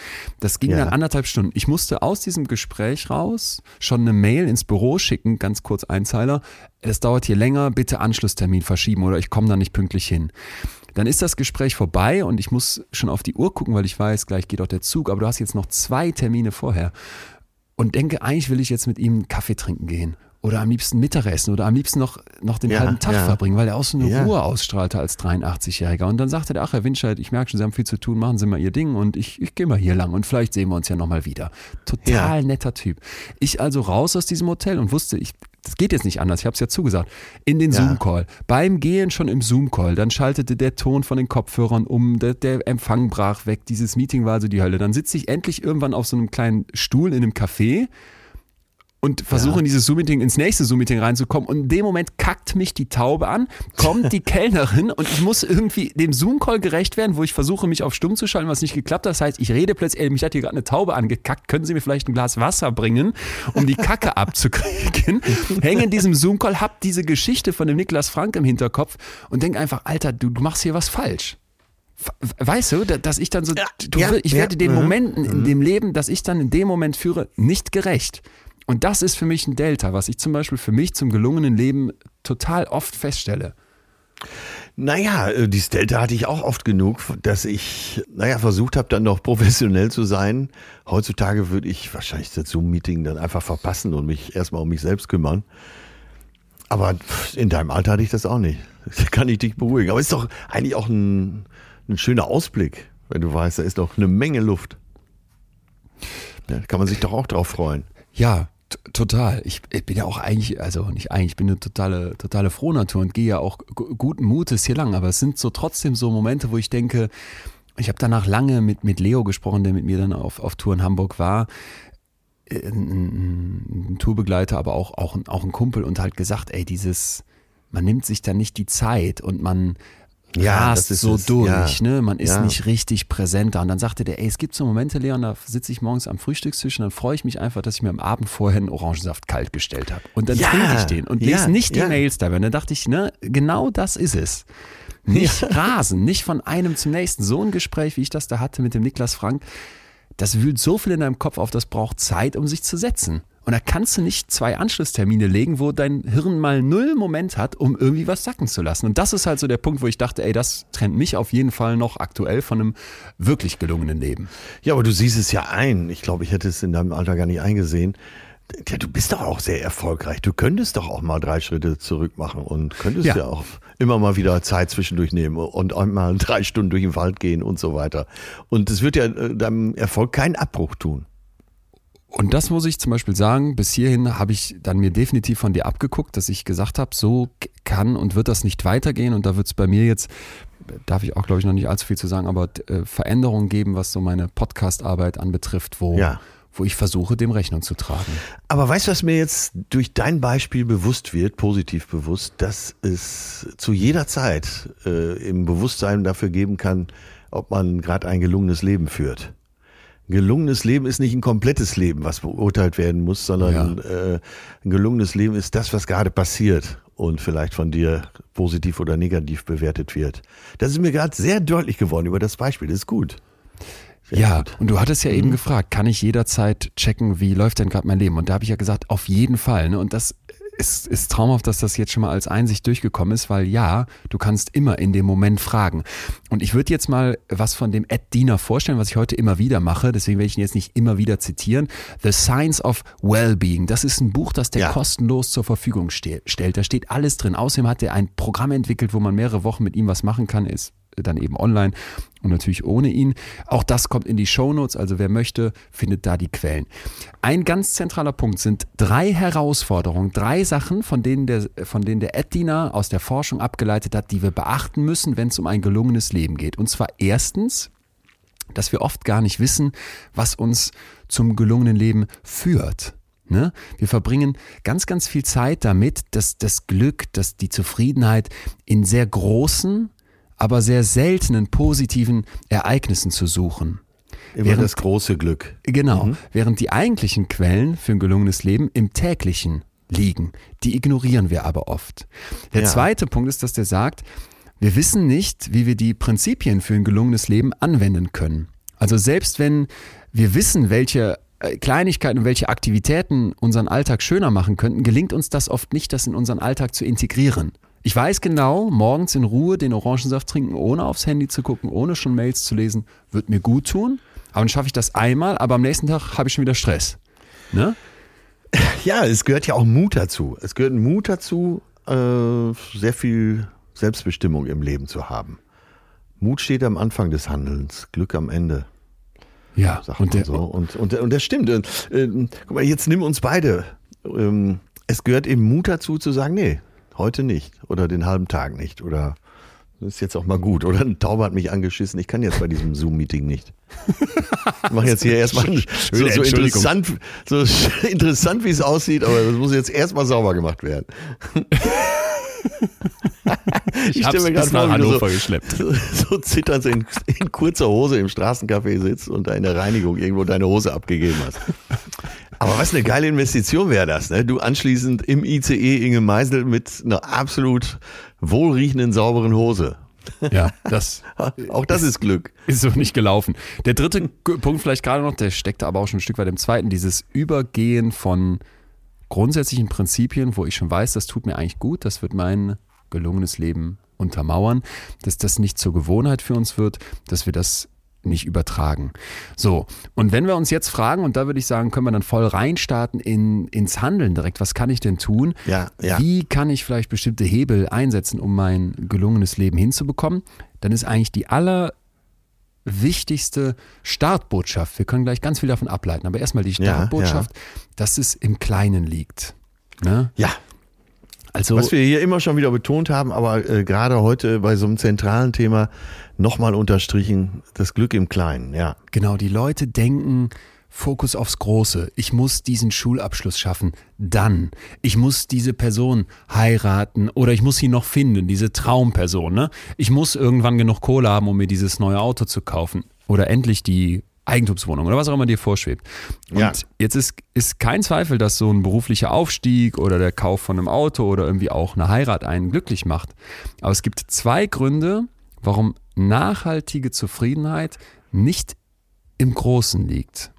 Das ging Ja. dann anderthalb Stunden. Ich musste aus diesem Gespräch raus schon eine Mail ins Büro schicken, ganz kurz Einzeiler. Das dauert hier länger, bitte Anschlusstermin verschieben oder ich komme da nicht pünktlich hin. Dann ist das Gespräch vorbei und ich muss schon auf die Uhr gucken, weil ich weiß, gleich geht auch der Zug, aber du hast jetzt noch zwei Termine vorher. Und denke, eigentlich will ich jetzt mit ihm einen Kaffee trinken gehen. Oder am liebsten Mittagessen oder am liebsten noch, noch den Ja, halben Tag ja. verbringen, weil er auch so eine Ja. Ruhe ausstrahlte als 83-Jähriger. Und dann sagte der, ach Herr Winscheid, ich merke schon, Sie haben viel zu tun, machen Sie mal Ihr Ding und ich, ich gehe mal hier lang und vielleicht sehen wir uns ja nochmal wieder. Total netter Typ. Ich also raus aus diesem Hotel und wusste, ich, das geht jetzt nicht anders, ich habe es ja zugesagt, in den Ja. Zoom-Call. Beim Gehen schon im Zoom-Call, dann schaltete der Ton von den Kopfhörern um, der, der Empfang brach weg, dieses Meeting war also die Hölle. Dann sitze ich endlich irgendwann auf so einem kleinen Stuhl in einem Café und versuche in dieses Zoom-Meeting, ins nächste Zoom-Meeting reinzukommen. Und in dem Moment kackt mich die Taube an, kommt die Kellnerin und ich muss irgendwie dem Zoom-Call gerecht werden, wo ich versuche, mich auf stumm zu schalten, was nicht geklappt hat. Das heißt, ich rede plötzlich, ey, mich hat hier gerade eine Taube angekackt, können Sie mir vielleicht ein Glas Wasser bringen, um die Kacke abzukriegen? Hänge in diesem Zoom-Call, hab diese Geschichte von dem Niklas Frank im Hinterkopf und denk einfach, Alter, du, du machst hier was falsch. Weißt du, da- dass ich dann so, du, ja, ich ja, werde den mhm, Momenten in dem Leben, das ich dann in dem Moment führe, nicht gerecht. Und das ist für mich ein Delta, was ich zum Beispiel für mich zum gelungenen Leben total oft feststelle. Naja, äh, dieses Delta hatte ich auch oft genug, dass ich, naja, versucht habe, dann noch professionell zu sein. Heutzutage würde ich wahrscheinlich das Zoom-Meeting dann einfach verpassen und mich erstmal um mich selbst kümmern. Aber in deinem Alter hatte ich das auch nicht. Das kann ich dich beruhigen. Aber ist doch eigentlich auch ein, ein schöner Ausblick, wenn du weißt, da ist doch eine Menge Luft. Ja, da kann man sich doch auch drauf freuen. Ja, total. Ich, ich bin ja auch eigentlich, also nicht eigentlich, ich bin eine totale, totale Frohnatur und gehe ja auch gu- guten Mutes hier lang. Aber es sind so trotzdem so Momente, wo ich denke, ich habe danach lange mit, mit Leo gesprochen, der mit mir dann auf, auf Tour in Hamburg war. Äh, Ein, ein, ein Tourbegleiter, aber auch, auch, auch ein Kumpel und halt gesagt, ey, dieses, man nimmt sich da nicht die Zeit und man Ja, rast das ist so es. durch, Ja. ne? Man ist Ja. nicht richtig präsent da. Und dann sagte der, ey, es gibt so Momente, Leon, da sitze ich morgens am Frühstückstisch und dann freue ich mich einfach, dass ich mir am Abend vorher einen Orangensaft kalt gestellt habe. Und dann Ja. trinke ich den und lese nicht die. Mails dabei. Und dann dachte ich, ne, genau das ist es. Nicht rasen, nicht von einem zum nächsten. So ein Gespräch, wie ich das da hatte mit dem Niklas Frank, das wühlt so viel in deinem Kopf auf, das braucht Zeit, um sich zu setzen. Und da kannst du nicht zwei Anschlusstermine legen, wo dein Hirn mal null Moment hat, um irgendwie was sacken zu lassen. Und das ist halt so der Punkt, wo ich dachte, ey, das trennt mich auf jeden Fall noch aktuell von einem wirklich gelungenen Leben. Ja, aber du siehst es ja ein. Ich glaube, ich hätte es in deinem Alter gar nicht eingesehen. Ja, du bist doch auch sehr erfolgreich. Du könntest doch auch mal drei Schritte zurück machen und könntest ja, Ja. auch immer mal wieder Zeit zwischendurch nehmen und einmal drei Stunden durch den Wald gehen und so weiter. Und es wird ja äh, deinem Erfolg keinen Abbruch tun. Und das muss ich zum Beispiel sagen, bis hierhin habe ich dann mir definitiv von dir abgeguckt, dass ich gesagt habe, so kann und wird das nicht weitergehen. Und da wird es bei mir jetzt, darf ich auch glaube ich noch nicht allzu viel zu sagen, aber äh, Veränderungen geben, was so meine Podcast-Arbeit anbetrifft, wo, Ja. wo ich versuche, dem Rechnung zu tragen. Aber weißt du, was mir jetzt durch dein Beispiel bewusst wird, positiv bewusst, dass es zu jeder Zeit äh, im Bewusstsein dafür geben kann, ob man gerade ein gelungenes Leben führt. Gelungenes Leben ist nicht ein komplettes Leben, was beurteilt werden muss, sondern äh, ein gelungenes Leben ist das, was gerade passiert und vielleicht von dir positiv oder negativ bewertet wird. Das ist mir gerade sehr deutlich geworden über das Beispiel. Das ist gut. Sehr ja, gut. und du hattest ja mhm. eben gefragt, kann ich jederzeit checken, wie läuft denn gerade mein Leben? Und da habe ich ja gesagt, auf jeden Fall. Ne? Und das ist, ist traumhaft, dass das jetzt schon mal als Einsicht durchgekommen ist, weil ja, du kannst immer in dem Moment fragen. Und ich würde jetzt mal was von dem Ed Diener vorstellen, was ich heute immer wieder mache, deswegen werde ich ihn jetzt nicht immer wieder zitieren. The Science of Wellbeing. Das ist ein Buch, das der ja. kostenlos zur Verfügung ste stellt. Da steht alles drin. Außerdem hat er ein Programm entwickelt, wo man mehrere Wochen mit ihm was machen kann. Ist dann eben online und natürlich ohne ihn. Auch das kommt in die Shownotes, also wer möchte, findet da die Quellen. Ein ganz zentraler Punkt sind drei Herausforderungen, drei Sachen, von denen der, von denen aus der Forschung abgeleitet hat, die wir beachten müssen, wenn es um ein gelungenes Leben geht. Und zwar erstens, dass wir oft gar nicht wissen, was uns zum gelungenen Leben führt. Ne? Wir verbringen ganz, ganz viel Zeit damit, dass das Glück, dass die Zufriedenheit in sehr großen aber sehr seltenen positiven Ereignissen zu suchen. Immer während, das große Glück. Genau, mhm. während die eigentlichen Quellen für ein gelungenes Leben im täglichen liegen. Die ignorieren wir aber oft. Der ja. zweite Punkt ist, dass der sagt, wir wissen nicht, wie wir die Prinzipien für ein gelungenes Leben anwenden können. Also selbst wenn wir wissen, welche äh, Kleinigkeiten und welche Aktivitäten unseren Alltag schöner machen könnten, gelingt uns das oft nicht, das in unseren Alltag zu integrieren. Ich weiß genau, morgens in Ruhe den Orangensaft trinken, ohne aufs Handy zu gucken, ohne schon Mails zu lesen, wird mir gut tun. Aber dann schaffe ich das einmal, aber am nächsten Tag habe ich schon wieder Stress. Ne? Ja, es gehört ja auch Mut dazu. Es gehört Mut dazu, äh, sehr viel Selbstbestimmung im Leben zu haben. Mut steht am Anfang des Handelns, Glück am Ende. Ja, und, der, so. und, und, und das stimmt. Äh, guck mal, jetzt nimm uns beide. Ähm, es gehört eben Mut dazu zu sagen, nee, Heute nicht. Oder den halben Tag nicht. Oder das ist jetzt auch mal gut. Oder ein Tauber hat mich angeschissen. Ich kann jetzt bei diesem Zoom-Meeting nicht. Ich mache jetzt hier erstmal so, so interessant, so interessant, wie es aussieht, aber das muss jetzt erstmal sauber gemacht werden. ich, ich stelle mir gerade vor, Hannover so, geschleppt. So, so zitternd in, in kurzer Hose im Straßencafé sitzt und da in der Reinigung irgendwo deine Hose abgegeben hast. Aber was eine geile Investition wäre das, ne? Du anschließend im ICE Inge Meisel mit einer absolut wohlriechenden, sauberen Hose. Ja, das. auch das ist, ist, Glück. Ist so nicht gelaufen. Der dritte Punkt vielleicht gerade noch, der steckte aber auch schon ein Stück weit im zweiten, dieses Übergehen von grundsätzlichen Prinzipien, wo ich schon weiß, das tut mir eigentlich gut, das wird mein gelungenes Leben untermauern, dass das nicht zur Gewohnheit für uns wird, dass wir das nicht übertragen. So, und wenn wir uns jetzt fragen, und da würde ich sagen, können wir dann voll reinstarten in, ins Handeln direkt, was kann ich denn tun? Ja, ja. Wie kann ich vielleicht bestimmte Hebel einsetzen, um mein gelungenes Leben hinzubekommen? Dann ist eigentlich die allerwichtigste Startbotschaft, wir können gleich ganz viel davon ableiten, aber erstmal die Startbotschaft, ja, ja. dass es im Kleinen liegt. Ne? Ja, also, Was wir hier immer schon wieder betont haben, aber äh, gerade heute bei so einem zentralen Thema nochmal unterstrichen, das Glück im Kleinen, ja. Genau, die Leute denken, Fokus aufs Große. Ich muss diesen Schulabschluss schaffen. Dann. Ich muss diese Person heiraten oder ich muss sie noch finden, diese Traumperson. Ne? Ich muss irgendwann genug Kohle haben, um mir dieses neue Auto zu kaufen. Oder endlich die Eigentumswohnung oder was auch immer dir vorschwebt. Und ja. jetzt ist, ist kein Zweifel, dass so ein beruflicher Aufstieg oder der Kauf von einem Auto oder irgendwie auch eine Heirat einen glücklich macht. Aber es gibt zwei Gründe, warum nachhaltige Zufriedenheit nicht im Großen liegt.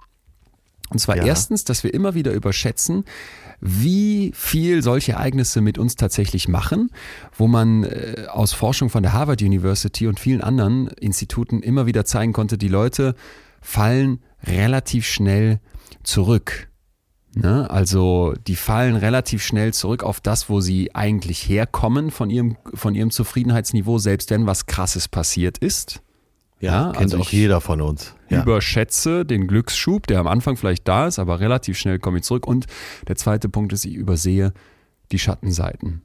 Und zwar ja. erstens, dass wir immer wieder überschätzen, wie viel solche Ereignisse mit uns tatsächlich machen, wo man äh, aus Forschung von der Harvard University und vielen anderen Instituten immer wieder zeigen konnte, die Leute fallen relativ schnell zurück. Ne? Also die fallen relativ schnell zurück auf das, wo sie eigentlich herkommen von ihrem, von ihrem Zufriedenheitsniveau, selbst wenn was Krasses passiert ist. Ja, kennt also auch jeder von uns. Ja. Überschätze den Glücksschub, der am Anfang vielleicht da ist, aber relativ schnell komme ich zurück. Und der zweite Punkt ist, ich übersehe die Schattenseiten.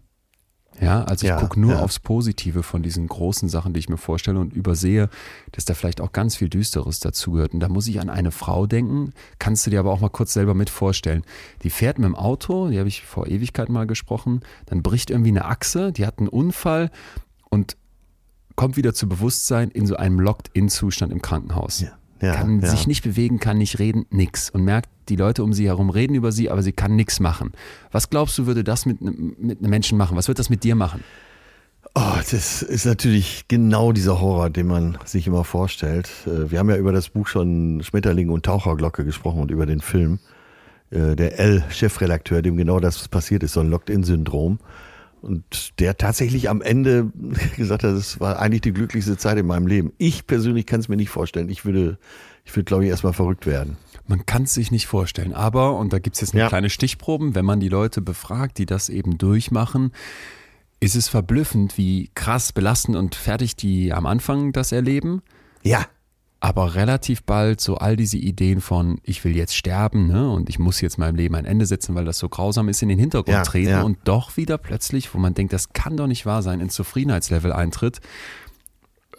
Ja, also ich ja, gucke nur ja. aufs Positive von diesen großen Sachen, die ich mir vorstelle und übersehe, dass da vielleicht auch ganz viel Düsteres dazugehört. Und da muss ich an eine Frau denken, kannst du dir aber auch mal kurz selber mit vorstellen. Die fährt mit dem Auto, die habe ich vor Ewigkeit mal gesprochen, dann bricht irgendwie eine Achse, die hat einen Unfall und kommt wieder zu Bewusstsein in so einem Locked-in-Zustand im Krankenhaus. Ja ja, kann ja. sich nicht bewegen, kann nicht reden, nix. Und merkt, die Leute um sie herum reden über sie, aber sie kann nichts machen. Was glaubst du, würde das mit, mit einem Menschen machen? Was wird das mit dir machen? Oh, das ist natürlich genau dieser Horror, den man sich immer vorstellt. Äh, wir haben ja über das Buch schon Schmetterling und Taucherglocke gesprochen und über den Film. Äh, der L-Chefredakteur, dem genau das passiert ist, so ein Locked-In-Syndrom. Und der tatsächlich am Ende gesagt hat, das war eigentlich die glücklichste Zeit in meinem Leben. Ich persönlich kann es mir nicht vorstellen. Ich würde, ich würde, glaube ich, erstmal verrückt werden. Man kann es sich nicht vorstellen. Aber, und da gibt es jetzt eine ja. kleine Stichproben, wenn man die Leute befragt, die das eben durchmachen, ist es verblüffend, wie krass belastend und fertig die am Anfang das erleben. Ja. Aber relativ bald so all diese Ideen von, ich will jetzt sterben ne, und ich muss jetzt meinem Leben ein Ende setzen, weil das so grausam ist, in den Hintergrund ja, treten ja. und doch wieder plötzlich, wo man denkt, das kann doch nicht wahr sein, ins Zufriedenheitslevel eintritt,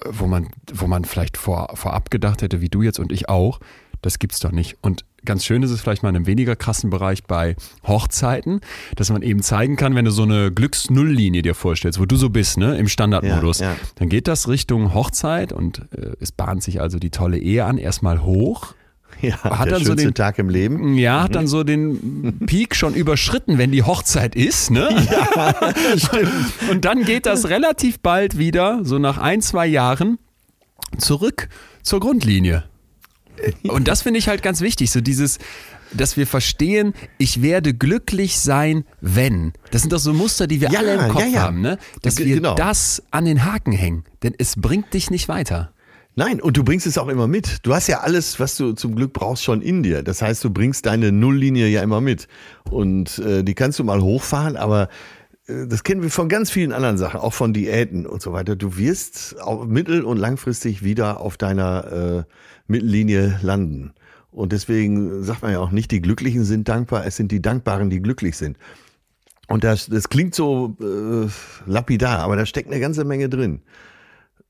wo man, wo man vielleicht vor, vorab gedacht hätte, wie du jetzt und ich auch, das gibt's doch nicht. Und ganz schön ist es vielleicht mal in einem weniger krassen Bereich bei Hochzeiten, dass man eben zeigen kann, wenn du so eine Glücksnulllinie dir vorstellst, wo du so bist, ne, im Standardmodus, ja, ja. dann geht das Richtung Hochzeit und äh, es bahnt sich also die tolle Ehe an, erstmal hoch. Ja, hat der dann so den Tag im Leben. Ja, hat dann so den Peak schon überschritten, wenn die Hochzeit ist, ne? Ja, und dann geht das relativ bald wieder, so nach ein, zwei Jahren, zurück zur Grundlinie. Und das finde ich halt ganz wichtig, so dieses, dass wir verstehen, ich werde glücklich sein, wenn. Das sind doch so Muster, die wir ja, alle im Kopf ja, ja. haben, ne? Dass wir genau. das an den Haken hängen, denn es bringt dich nicht weiter. Nein, und du bringst es auch immer mit. Du hast ja alles, was du zum Glück brauchst, schon in dir. Das heißt, du bringst deine Nulllinie ja immer mit. Und äh, die kannst du mal hochfahren, aber das kennen wir von ganz vielen anderen Sachen, auch von Diäten und so weiter. Du wirst mittel- und langfristig wieder auf deiner äh, Mittellinie landen. Und deswegen sagt man ja auch nicht, die Glücklichen sind dankbar, es sind die Dankbaren, die glücklich sind. Und das, das klingt so äh, lapidar, aber da steckt eine ganze Menge drin.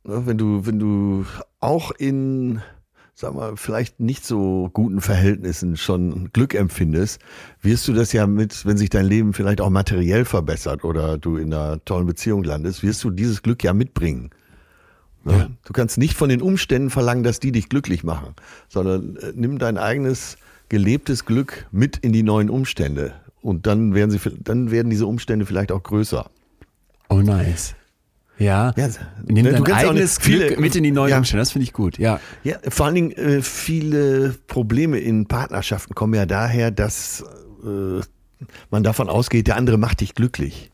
Ne, wenn du, wenn du auch in, sag mal, vielleicht nicht so guten Verhältnissen schon Glück empfindest, wirst du das ja mit, wenn sich dein Leben vielleicht auch materiell verbessert oder du in einer tollen Beziehung landest, wirst du dieses Glück ja mitbringen. Ne? Ja. Du kannst nicht von den Umständen verlangen, dass die dich glücklich machen, sondern äh, nimm dein eigenes gelebtes Glück mit in die neuen Umstände. Und dann werden, sie, dann werden diese Umstände vielleicht auch größer. Oh, nice. Ja, ja nimm ne, dein eigenes viele, Glück mit in die neuen ja, Umstände, das finde ich gut, ja. Ja, vor allen Dingen äh, viele Probleme in Partnerschaften kommen ja daher, dass äh, man davon ausgeht, der andere macht dich glücklich.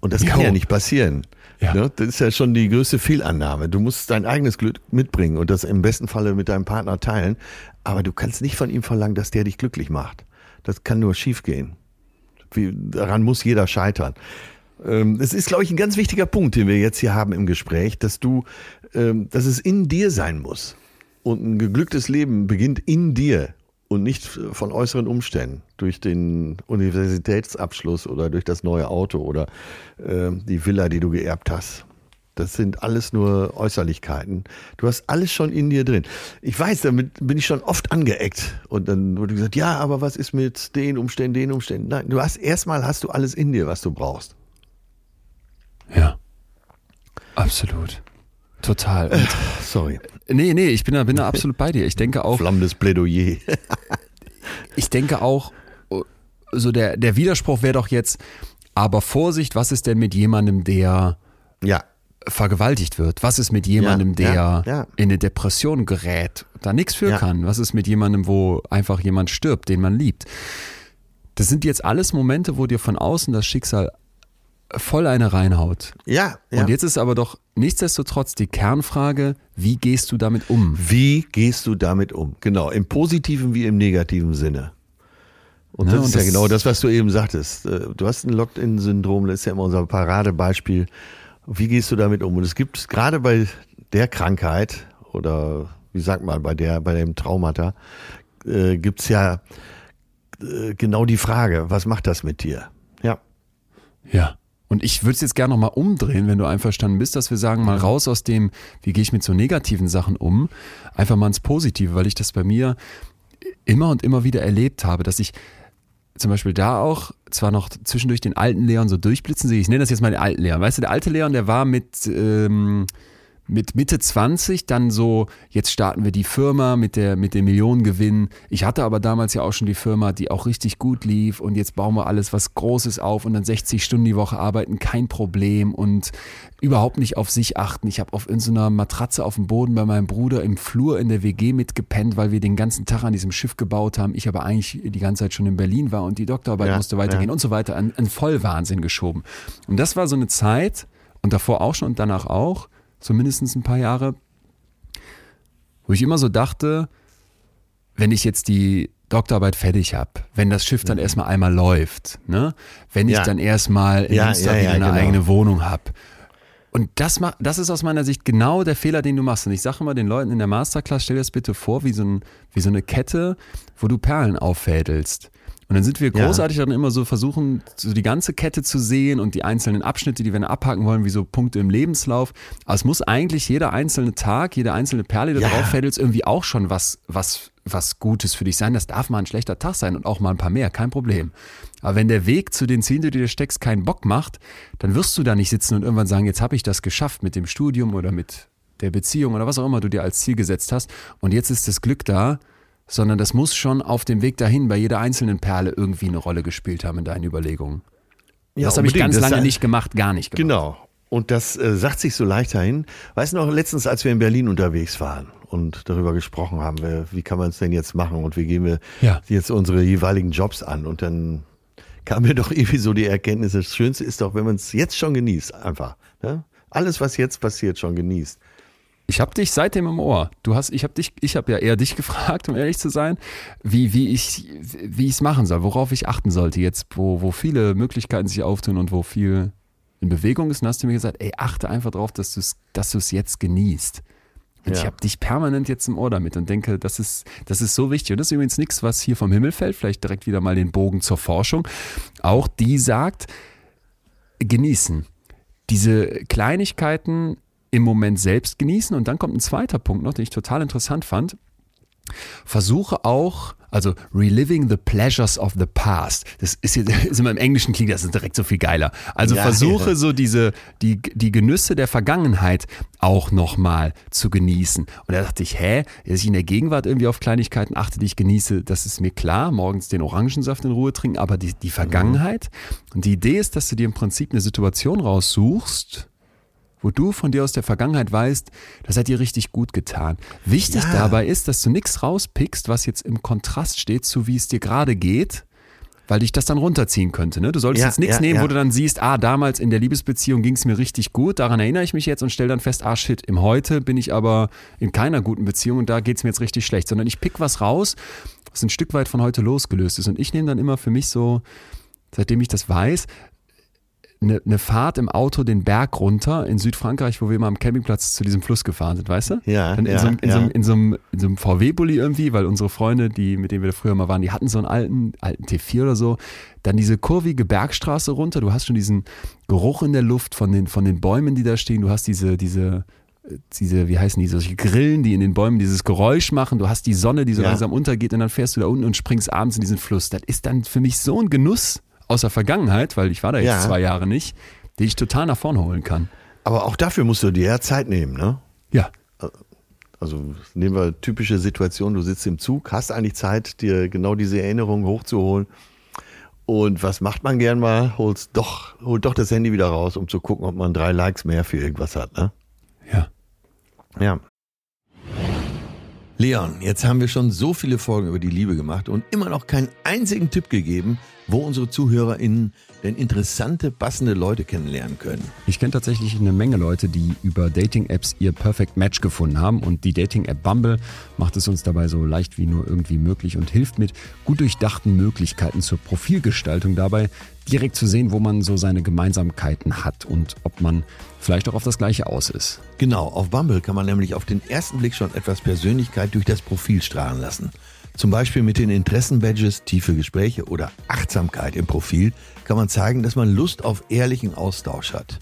Und das kann jo. ja nicht passieren. Ja. Ne? Das ist ja schon die größte Fehlannahme. Du musst dein eigenes Glück mitbringen und das im besten Falle mit deinem Partner teilen. Aber du kannst nicht von ihm verlangen, dass der dich glücklich macht. Das kann nur schiefgehen. Wie, daran muss jeder scheitern. Ähm, es ist, glaube ich, ein ganz wichtiger Punkt, den wir jetzt hier haben im Gespräch, dass du, ähm, dass es in dir sein muss. Und ein geglücktes Leben beginnt in dir und nicht von äußeren Umständen, durch den Universitätsabschluss oder durch das neue Auto oder äh, die Villa, die du geerbt hast. Das sind alles nur Äußerlichkeiten. Du hast alles schon in dir drin. Ich weiß, damit bin ich schon oft angeeckt. Und dann wurde gesagt, ja, aber was ist mit den Umständen, den Umständen? Nein, du hast erstmal hast du alles in dir, was du brauchst. Ja. Absolut. Total. Und, Sorry. Nee, nee, ich bin da, bin da absolut bei dir. Ich denke auch. Flammendes Plädoyer. ich denke auch, so der, der Widerspruch wäre doch jetzt, aber Vorsicht, was ist denn mit jemandem, der ja. vergewaltigt wird? Was ist mit jemandem, der ja, ja, in eine Depression gerät, da nichts für kann? Was ist mit jemandem, wo einfach jemand stirbt, den man liebt? Das sind jetzt alles Momente, wo dir von außen das Schicksal voll eine reinhaut. Ja, ja. Und jetzt ist aber doch nichtsdestotrotz die Kernfrage, wie gehst du damit um? Wie gehst du damit um? Genau, im positiven wie im negativen Sinne. Und ne, das und ist das ja genau das, was du eben sagtest. Äh, du hast ein Locked-In-Syndrom, das ist ja immer unser Paradebeispiel. Wie gehst du damit um? Und es gibt gerade bei der Krankheit oder wie sagt man, bei der, bei dem Traumata, äh, gibt es ja äh, genau die Frage, was macht das mit dir? Ja. Ja. Und ich würde es jetzt gerne nochmal umdrehen, wenn du einverstanden bist, dass wir sagen, mal raus aus dem, wie gehe ich mit so negativen Sachen um, einfach mal ins Positive, weil ich das bei mir immer und immer wieder erlebt habe, dass ich zum Beispiel da auch zwar noch zwischendurch den alten Leon so durchblitzen sehe. Ich nenne das jetzt mal den alten Leon. Weißt du, der alte Leon, der war mit, ähm, mit Mitte 20 dann so, jetzt starten wir die Firma mit der mit dem Millionengewinn. Ich hatte aber damals ja auch schon die Firma, die auch richtig gut lief und jetzt bauen wir alles was Großes auf und dann 60 Stunden die Woche arbeiten, kein Problem und überhaupt nicht auf sich achten. Ich habe auf irgendeiner Matratze auf dem Boden bei meinem Bruder im Flur in der WG mitgepennt, weil wir den ganzen Tag an diesem Schiff gebaut haben. Ich aber eigentlich die ganze Zeit schon in Berlin war und die Doktorarbeit ja, musste weitergehen ja. und so weiter. Ein, ein Vollwahnsinn geschoben. Und das war so eine Zeit und davor auch schon und danach auch so mindestens ein paar Jahre, wo ich immer so dachte, wenn ich jetzt die Doktorarbeit fertig habe, wenn das Schiff dann mhm. erstmal einmal läuft, ne? wenn ich ja. dann erstmal in ja, ja, ja, eine genau. eigene Wohnung habe. Und das, das ist aus meiner Sicht genau der Fehler, den du machst. Und ich sage immer den Leuten in der Masterclass, stell dir das bitte vor wie so, ein, wie so eine Kette, wo du Perlen auffädelst. Und dann sind wir großartig ja. dann immer so versuchen, so die ganze Kette zu sehen und die einzelnen Abschnitte, die wir dann abhaken wollen, wie so Punkte im Lebenslauf. Aber es muss eigentlich jeder einzelne Tag, jede einzelne Perle, die ja. drauf fällt, irgendwie auch schon was, was, was Gutes für dich sein. Das darf mal ein schlechter Tag sein und auch mal ein paar mehr, kein Problem. Aber wenn der Weg zu den Zielen, die du dir steckst, keinen Bock macht, dann wirst du da nicht sitzen und irgendwann sagen, jetzt habe ich das geschafft mit dem Studium oder mit der Beziehung oder was auch immer du dir als Ziel gesetzt hast. Und jetzt ist das Glück da, sondern das muss schon auf dem Weg dahin bei jeder einzelnen Perle irgendwie eine Rolle gespielt haben in deinen Überlegungen. Ja, das habe ich ganz lange nicht gemacht, gar nicht gemacht. Genau. Und das äh, sagt sich so leicht dahin. Weißt du noch, letztens, als wir in Berlin unterwegs waren und darüber gesprochen haben, wie kann man es denn jetzt machen und wie gehen wir ja. jetzt unsere jeweiligen Jobs an? Und dann kam mir doch irgendwie so die Erkenntnis, das Schönste ist doch, wenn man es jetzt schon genießt, einfach. Ne? Alles, was jetzt passiert, schon genießt. Ich habe dich seitdem im Ohr. Du hast, ich habe dich, ich habe ja eher dich gefragt, um ehrlich zu sein, wie, wie ich, wie ich es machen soll, worauf ich achten sollte jetzt, wo, wo viele Möglichkeiten sich auftun und wo viel in Bewegung ist. Und hast du mir gesagt, ey, achte einfach darauf, dass du es, dass du es jetzt genießt. Und ja. ich habe dich permanent jetzt im Ohr damit und denke, das ist, das ist so wichtig. Und das ist übrigens nichts, was hier vom Himmel fällt. Vielleicht direkt wieder mal den Bogen zur Forschung. Auch die sagt, genießen. Diese Kleinigkeiten im Moment selbst genießen. Und dann kommt ein zweiter Punkt noch, den ich total interessant fand. Versuche auch, also reliving the pleasures of the past. Das ist jetzt ist immer im Englischen klingt das direkt so viel geiler. Also ja, versuche ja. so diese die die Genüsse der Vergangenheit auch nochmal zu genießen. Und da dachte ich, hä, dass ich in der Gegenwart irgendwie auf Kleinigkeiten achte, die ich genieße, das ist mir klar. Morgens den Orangensaft in Ruhe trinken, aber die die Vergangenheit. Und die Idee ist, dass du dir im Prinzip eine Situation raussuchst wo du von dir aus der Vergangenheit weißt, das hat dir richtig gut getan. Wichtig ja. dabei ist, dass du nichts rauspickst, was jetzt im Kontrast steht zu wie es dir gerade geht, weil dich das dann runterziehen könnte. Ne? Du solltest ja, jetzt nichts ja, nehmen, wo du dann siehst, ah, damals in der Liebesbeziehung ging es mir richtig gut, daran erinnere ich mich jetzt und stelle dann fest, ah shit, im Heute bin ich aber in keiner guten Beziehung und da geht es mir jetzt richtig schlecht, sondern ich pick was raus, was ein Stück weit von heute losgelöst ist. Und ich nehme dann immer für mich so, seitdem ich das weiß, eine, eine Fahrt im Auto den Berg runter in Südfrankreich, wo wir mal am Campingplatz zu diesem Fluss gefahren sind, weißt du? Ja. in, ja, so, in, ja. so, in, so, einem, in so einem VW-Bully irgendwie, weil unsere Freunde, die, mit denen wir da früher mal waren, die hatten so einen alten, alten T4 oder so. Dann diese kurvige Bergstraße runter. Du hast schon diesen Geruch in der Luft von den, von den Bäumen, die da stehen. Du hast diese, diese, diese, wie heißen die, solche Grillen, die in den Bäumen dieses Geräusch machen. Du hast die Sonne, die so ja. langsam untergeht und dann fährst du da unten und springst abends in diesen Fluss. Das ist dann für mich so ein Genuss aus der Vergangenheit, weil ich war da jetzt ja. zwei Jahre nicht, die ich total nach vorne holen kann. Aber auch dafür musst du dir ja Zeit nehmen, ne? Ja. Also nehmen wir typische Situation, du sitzt im Zug, hast eigentlich Zeit, dir genau diese Erinnerungen hochzuholen. Und was macht man gern mal? Holst doch, holt doch das Handy wieder raus, um zu gucken, ob man drei Likes mehr für irgendwas hat, ne? Ja. Ja. Leon, jetzt haben wir schon so viele Folgen über die Liebe gemacht und immer noch keinen einzigen Tipp gegeben, wo unsere ZuhörerInnen denn interessante, passende Leute kennenlernen können. Ich kenne tatsächlich eine Menge Leute, die über Dating-Apps ihr Perfect Match gefunden haben und die Dating-App Bumble macht es uns dabei so leicht wie nur irgendwie möglich und hilft mit gut durchdachten Möglichkeiten zur Profilgestaltung dabei, direkt zu sehen, wo man so seine Gemeinsamkeiten hat und ob man vielleicht auch auf das Gleiche aus ist. Genau, auf Bumble kann man nämlich auf den ersten Blick schon etwas Persönlichkeit durch das Profil strahlen lassen. Zum Beispiel mit den Interessenbadges, tiefe Gespräche oder Achtsamkeit im Profil kann man zeigen, dass man Lust auf ehrlichen Austausch hat.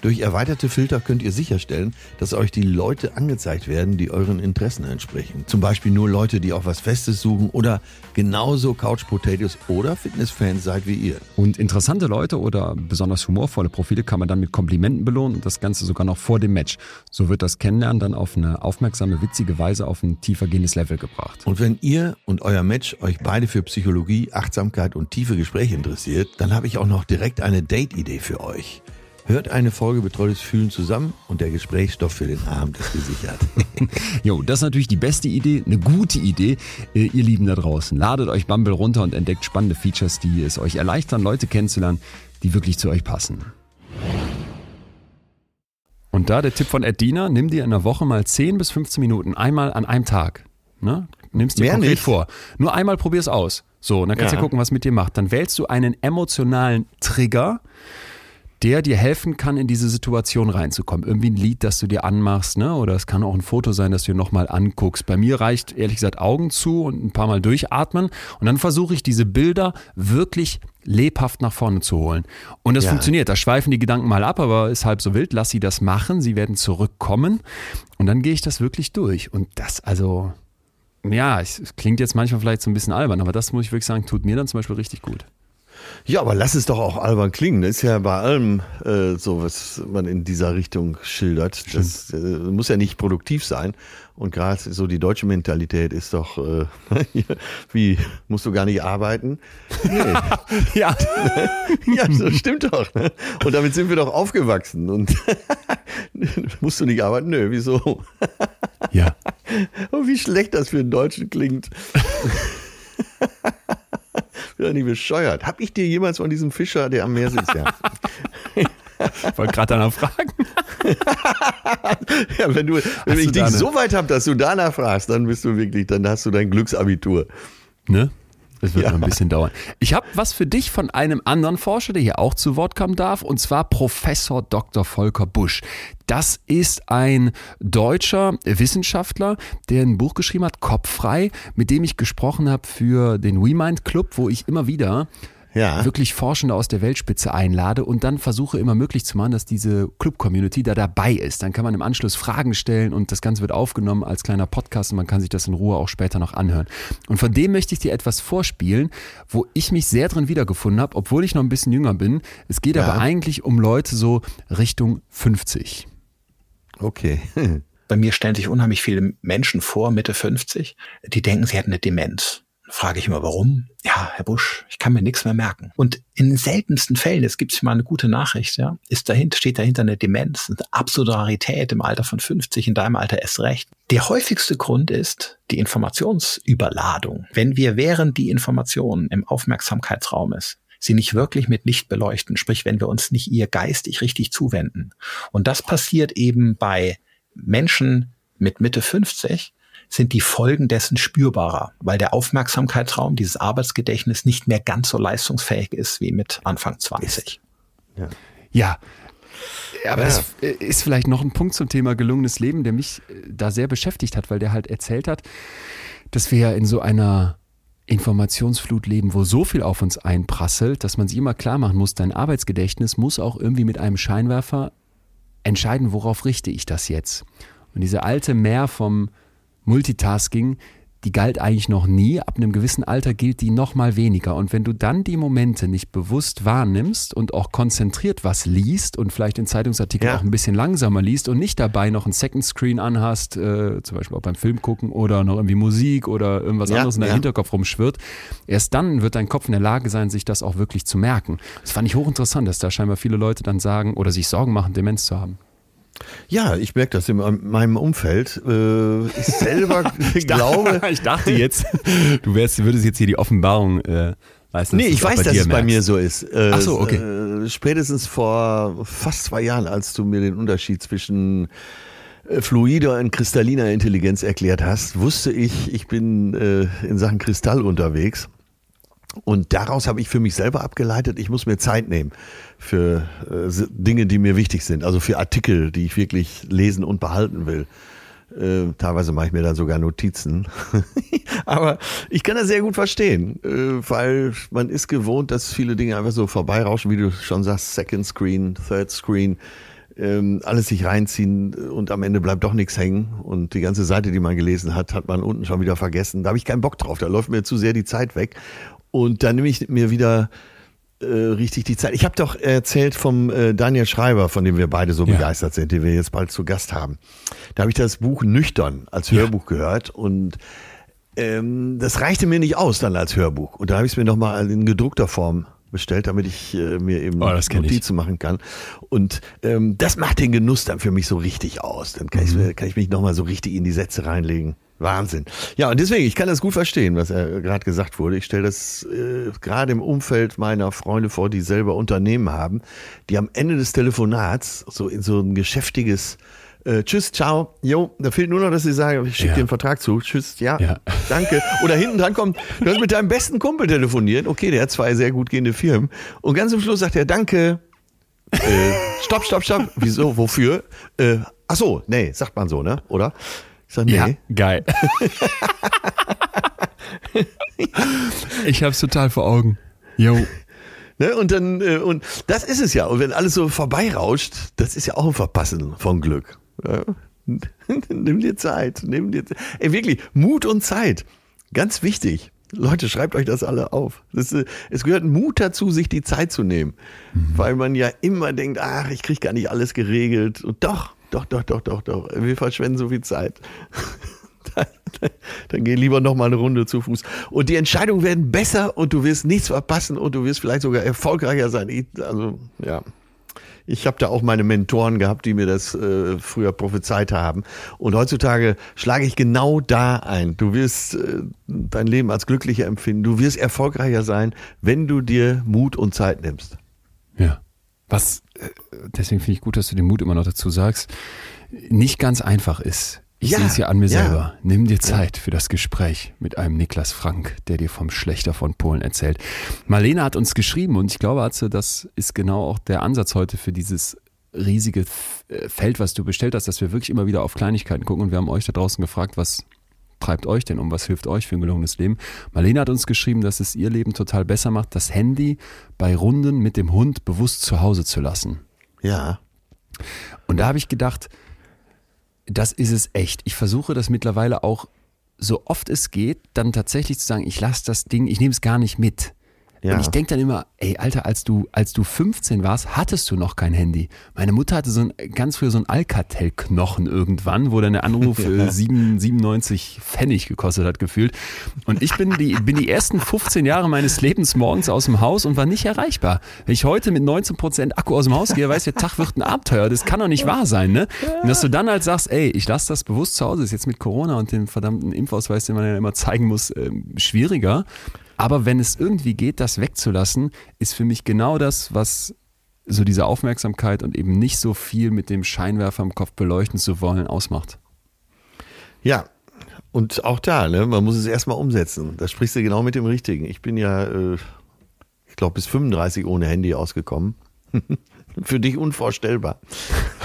Durch erweiterte Filter könnt ihr sicherstellen, dass euch die Leute angezeigt werden, die euren Interessen entsprechen. Zum Beispiel nur Leute, die auch was Festes suchen oder genauso Couch Potatoes oder Fitnessfans seid wie ihr. Und interessante Leute oder besonders humorvolle Profile kann man dann mit Komplimenten belohnen und das Ganze sogar noch vor dem Match. So wird das Kennenlernen dann auf eine aufmerksame, witzige Weise auf ein tiefergehendes Level gebracht. Und wenn ihr und euer Match euch beide für Psychologie, Achtsamkeit und tiefe Gespräche interessiert, dann habe ich auch noch direkt eine Date-Idee für euch. Hört eine Folge Betreutes Fühlen zusammen und der Gesprächsstoff für den Abend ist gesichert. jo, das ist natürlich die beste Idee, eine gute Idee. Äh, ihr Lieben da draußen, ladet euch Bumble runter und entdeckt spannende Features, die es euch erleichtern, Leute kennenzulernen, die wirklich zu euch passen. Und da der Tipp von Edina, nimm dir in der Woche mal 10 bis 15 Minuten, einmal an einem Tag. Ne? Nimmst dir Mehr konkret nicht. vor. Nur einmal probier es aus. So, und dann kannst du ja. gucken, was mit dir macht. Dann wählst du einen emotionalen Trigger, der dir helfen kann, in diese Situation reinzukommen. Irgendwie ein Lied, das du dir anmachst, ne? Oder es kann auch ein Foto sein, das du dir nochmal anguckst. Bei mir reicht ehrlich gesagt Augen zu und ein paar Mal durchatmen. Und dann versuche ich diese Bilder wirklich lebhaft nach vorne zu holen. Und das ja. funktioniert. Da schweifen die Gedanken mal ab, aber ist halb so wild. Lass sie das machen. Sie werden zurückkommen. Und dann gehe ich das wirklich durch. Und das, also, ja, es klingt jetzt manchmal vielleicht so ein bisschen albern, aber das muss ich wirklich sagen, tut mir dann zum Beispiel richtig gut. Ja, aber lass es doch auch albern klingen. Das ist ja bei allem äh, so, was man in dieser Richtung schildert. Das äh, muss ja nicht produktiv sein. Und gerade so die deutsche Mentalität ist doch, äh, wie, musst du gar nicht arbeiten? Nee. ja. ja, das stimmt doch. Ne? Und damit sind wir doch aufgewachsen. Und musst du nicht arbeiten? Nö, wieso? ja. Und wie schlecht das für einen Deutschen klingt. Bin doch nicht bescheuert. Hab ich dir jemals von diesem Fischer, der am Meer sitzt, ja. Ich wollte gerade danach fragen. ja, wenn du, wenn ich dich so weit habe, dass du danach fragst, dann bist du wirklich, dann hast du dein Glücksabitur. Ne? Es wird ja. noch ein bisschen dauern. Ich habe was für dich von einem anderen Forscher, der hier auch zu Wort kommen darf, und zwar Professor Dr. Volker Busch. Das ist ein deutscher Wissenschaftler, der ein Buch geschrieben hat, Kopffrei, mit dem ich gesprochen habe für den WeMind Club, wo ich immer wieder ja. wirklich Forschende aus der Weltspitze einlade und dann versuche immer möglich zu machen, dass diese Club-Community da dabei ist. Dann kann man im Anschluss Fragen stellen und das Ganze wird aufgenommen als kleiner Podcast und man kann sich das in Ruhe auch später noch anhören. Und von dem möchte ich dir etwas vorspielen, wo ich mich sehr drin wiedergefunden habe, obwohl ich noch ein bisschen jünger bin. Es geht ja. aber eigentlich um Leute so Richtung 50. Okay. Bei mir stellen sich unheimlich viele Menschen vor, Mitte 50, die denken, sie hätten eine Demenz frage ich immer, warum? Ja, Herr Busch, ich kann mir nichts mehr merken. Und in den seltensten Fällen, es gibt mal eine gute Nachricht, ja, ist dahinter, steht dahinter eine Demenz, eine absolute Rarität im Alter von 50, in deinem Alter erst recht. Der häufigste Grund ist die Informationsüberladung. Wenn wir während die Information im Aufmerksamkeitsraum ist, sie nicht wirklich mit Licht beleuchten, sprich, wenn wir uns nicht ihr geistig richtig zuwenden. Und das passiert eben bei Menschen mit Mitte 50, sind die Folgen dessen spürbarer, weil der Aufmerksamkeitsraum, dieses Arbeitsgedächtnis nicht mehr ganz so leistungsfähig ist wie mit Anfang 20. Ja. ja. Aber ja. es ist vielleicht noch ein Punkt zum Thema gelungenes Leben, der mich äh, da sehr beschäftigt hat, weil der halt erzählt hat, dass wir ja in so einer Informationsflut leben, wo so viel auf uns einprasselt, dass man sich immer klar machen muss, dein Arbeitsgedächtnis muss auch irgendwie mit einem Scheinwerfer entscheiden, worauf richte ich das jetzt. Und diese alte Mehr vom Multitasking, die galt eigentlich noch nie. Ab einem gewissen Alter gilt die noch mal weniger. Und wenn du dann die Momente nicht bewusst wahrnimmst und auch konzentriert was liest und vielleicht den Zeitungsartikel ja. auch ein bisschen langsamer liest und nicht dabei noch ein Second Screen anhast, äh, zum Beispiel auch beim Film gucken oder noch irgendwie Musik oder irgendwas ja, anderes in deinem ja. Hinterkopf rumschwirrt, erst dann wird dein Kopf in der Lage sein, sich das auch wirklich zu merken. Das fand ich hochinteressant, dass da scheinbar viele Leute dann sagen oder sich Sorgen machen, Demenz zu haben. Ja, ich merke das in meinem Umfeld. Äh, ich selber ich glaube. ich dachte jetzt, du wärst, würdest jetzt hier die Offenbarung. Äh, weißt, nee, ich weiß, dass es bei mir so ist. Äh, Ach so, okay. Äh, spätestens vor fast zwei Jahren, als du mir den Unterschied zwischen äh, fluider und kristalliner Intelligenz erklärt hast, wusste ich, ich bin äh, in Sachen Kristall unterwegs. Und daraus habe ich für mich selber abgeleitet, ich muss mir Zeit nehmen für äh, Dinge, die mir wichtig sind. Also für Artikel, die ich wirklich lesen und behalten will. Äh, teilweise mache ich mir dann sogar Notizen. Aber ich kann das sehr gut verstehen, äh, weil man ist gewohnt, dass viele Dinge einfach so vorbeirauschen, wie du schon sagst, Second Screen, Third Screen. ähm, alles sich reinziehen und am Ende bleibt doch nichts hängen und die ganze Seite, die man gelesen hat, hat man unten schon wieder vergessen. Da habe ich keinen Bock drauf, da läuft mir zu sehr die Zeit weg und dann nehme ich mir wieder äh, richtig die Zeit. Ich habe doch erzählt vom äh, Daniel Schreiber, von dem wir beide so ja. begeistert sind, den wir jetzt bald zu Gast haben. Da habe ich das Buch nüchtern als Hörbuch ja. gehört und ähm, das reichte mir nicht aus dann als Hörbuch. Und da habe ich es mir nochmal in gedruckter Form bestellt, damit ich äh, mir eben oh, Notizen machen kann. Und ähm, das macht den Genuss dann für mich so richtig aus. Dann kann, mhm. ich, kann ich mich nochmal so richtig in die Sätze reinlegen. Wahnsinn. Ja, und deswegen, ich kann das gut verstehen, was er gerade gesagt wurde. Ich stelle das äh, gerade im Umfeld meiner Freunde vor, die selber Unternehmen haben, die am Ende des Telefonats so in so ein geschäftiges äh, tschüss, ciao, jo, da fehlt nur noch, dass sie sagen, ich schicke ja. dir einen Vertrag zu, tschüss, ja, ja, danke. Oder hinten dran kommt, du hast mit deinem besten Kumpel telefoniert, okay, der hat zwei sehr gut gehende Firmen. Und ganz zum Schluss sagt er, danke, äh, stopp, stopp, stopp, wieso, wofür? Äh, ach so, nee, sagt man so, ne, oder? Ich nee. Ja, geil. ich hab's total vor Augen. Jo. Ne, und dann, äh, und das ist es ja. Und wenn alles so vorbeirauscht, das ist ja auch ein Verpassen von Glück. Ja. nimm dir Zeit, nimm dir Zeit. Ey, wirklich, Mut und Zeit. Ganz wichtig. Leute, schreibt euch das alle auf. Das, äh, es gehört Mut dazu, sich die Zeit zu nehmen. Mhm. Weil man ja immer denkt, ach, ich kriege gar nicht alles geregelt. Und doch, doch, doch, doch, doch, doch. Wir verschwenden so viel Zeit. dann, dann geh lieber noch mal eine Runde zu Fuß. Und die Entscheidungen werden besser und du wirst nichts verpassen und du wirst vielleicht sogar erfolgreicher sein. Ich, also, ja. Ich habe da auch meine Mentoren gehabt, die mir das äh, früher prophezeit haben. Und heutzutage schlage ich genau da ein. Du wirst äh, dein Leben als glücklicher empfinden. Du wirst erfolgreicher sein, wenn du dir Mut und Zeit nimmst. Ja. Was, deswegen finde ich gut, dass du den Mut immer noch dazu sagst, nicht ganz einfach ist. Ich ja, sehe es ja an mir ja. selber. Nimm dir Zeit für das Gespräch mit einem Niklas Frank, der dir vom Schlechter von Polen erzählt. Marlene hat uns geschrieben und ich glaube, Atze, das ist genau auch der Ansatz heute für dieses riesige äh, Feld, was du bestellt hast, dass wir wirklich immer wieder auf Kleinigkeiten gucken und wir haben euch da draußen gefragt, was treibt euch denn um, was hilft euch für ein gelungenes Leben? Marlene hat uns geschrieben, dass es ihr Leben total besser macht, das Handy bei Runden mit dem Hund bewusst zu Hause zu lassen. Ja. Und da habe ich gedacht, das ist es echt. Ich versuche das mittlerweile auch so oft es geht, dann tatsächlich zu sagen, ich lasse das Ding, ich nehme es gar nicht mit. Ja. Und ich denke dann immer, ey, Alter, als du, als du 15 warst, hattest du noch kein Handy. Meine Mutter hatte so ein, ganz früher so ein Alcatel-Knochen irgendwann, wo dann der Anruf ja. 7, 97 Pfennig gekostet hat, gefühlt. Und ich bin die, bin die ersten 15 Jahre meines Lebens morgens aus dem Haus und war nicht erreichbar. Wenn ich heute mit 19% Akku aus dem Haus gehe, weiß der Tag wird ein Abenteuer. Das kann doch nicht wahr sein, ne? Und dass du dann halt sagst, ey, ich lasse das bewusst zu Hause, ist jetzt mit Corona und dem verdammten Impfausweis, den man ja immer zeigen muss, äh, schwieriger. Aber wenn es irgendwie geht, das wegzulassen, ist für mich genau das, was so diese Aufmerksamkeit und eben nicht so viel mit dem Scheinwerfer im Kopf beleuchten zu wollen ausmacht. Ja, und auch da, ne, man muss es erstmal umsetzen. Da sprichst du genau mit dem Richtigen. Ich bin ja, äh, ich glaube, bis 35 ohne Handy ausgekommen. Für dich unvorstellbar.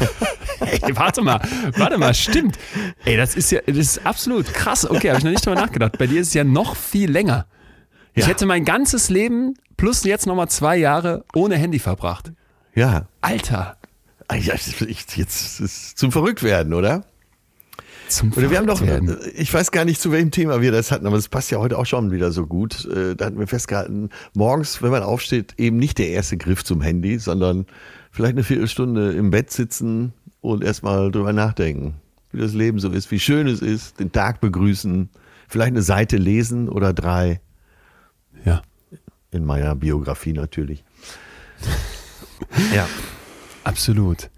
Ey, warte mal, warte mal, stimmt. Ey, das ist ja, das ist absolut krass. Okay, habe ich noch nicht drüber nachgedacht. Bei dir ist es ja noch viel länger. Ich hätte mein ganzes Leben plus jetzt nochmal zwei Jahre ohne Handy verbracht. Ja. Alter. Ah, jetzt ist es zum Verrücktwerden, oder? Zum oder wir haben doch, ich weiß gar nicht, zu welchem Thema wir das hatten, aber es passt ja heute auch schon wieder so gut. Äh, da hatten wir festgehalten, morgens, wenn man aufsteht, eben nicht der erste Griff zum Handy, sondern vielleicht eine Viertelstunde im Bett sitzen und erstmal drüber nachdenken, wie das Leben so ist, wie schön es ist, den Tag begrüßen, vielleicht eine Seite lesen oder drei. In meiner Biografie natürlich. ja. Absolut.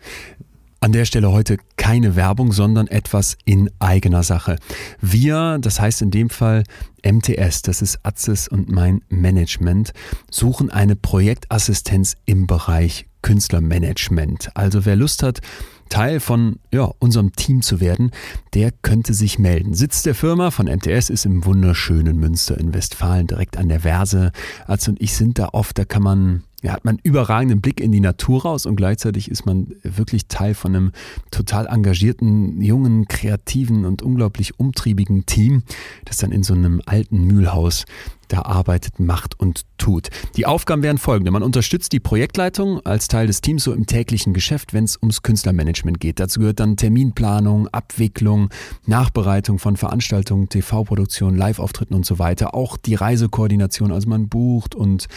An der Stelle heute keine Werbung, sondern etwas in eigener Sache. Wir, das heißt in dem Fall MTS, das ist Atzes und mein Management, suchen eine Projektassistenz im Bereich Künstlermanagement. Also wer Lust hat, Teil von ja, unserem Team zu werden, der könnte sich melden. Sitz der Firma von MTS ist im wunderschönen Münster in Westfalen, direkt an der Verse. Als und ich sind da oft, da kann man ja, hat man überragenden Blick in die Natur raus und gleichzeitig ist man wirklich Teil von einem total engagierten, jungen, kreativen und unglaublich umtriebigen Team, das dann in so einem alten Mühlhaus da arbeitet, macht und tut. Die Aufgaben wären folgende. Man unterstützt die Projektleitung als Teil des Teams so im täglichen Geschäft, wenn es ums Künstlermanagement geht. Dazu gehört dann Terminplanung, Abwicklung, Nachbereitung von Veranstaltungen, TV-Produktion, Live-Auftritten und so weiter. Auch die Reisekoordination, also man bucht und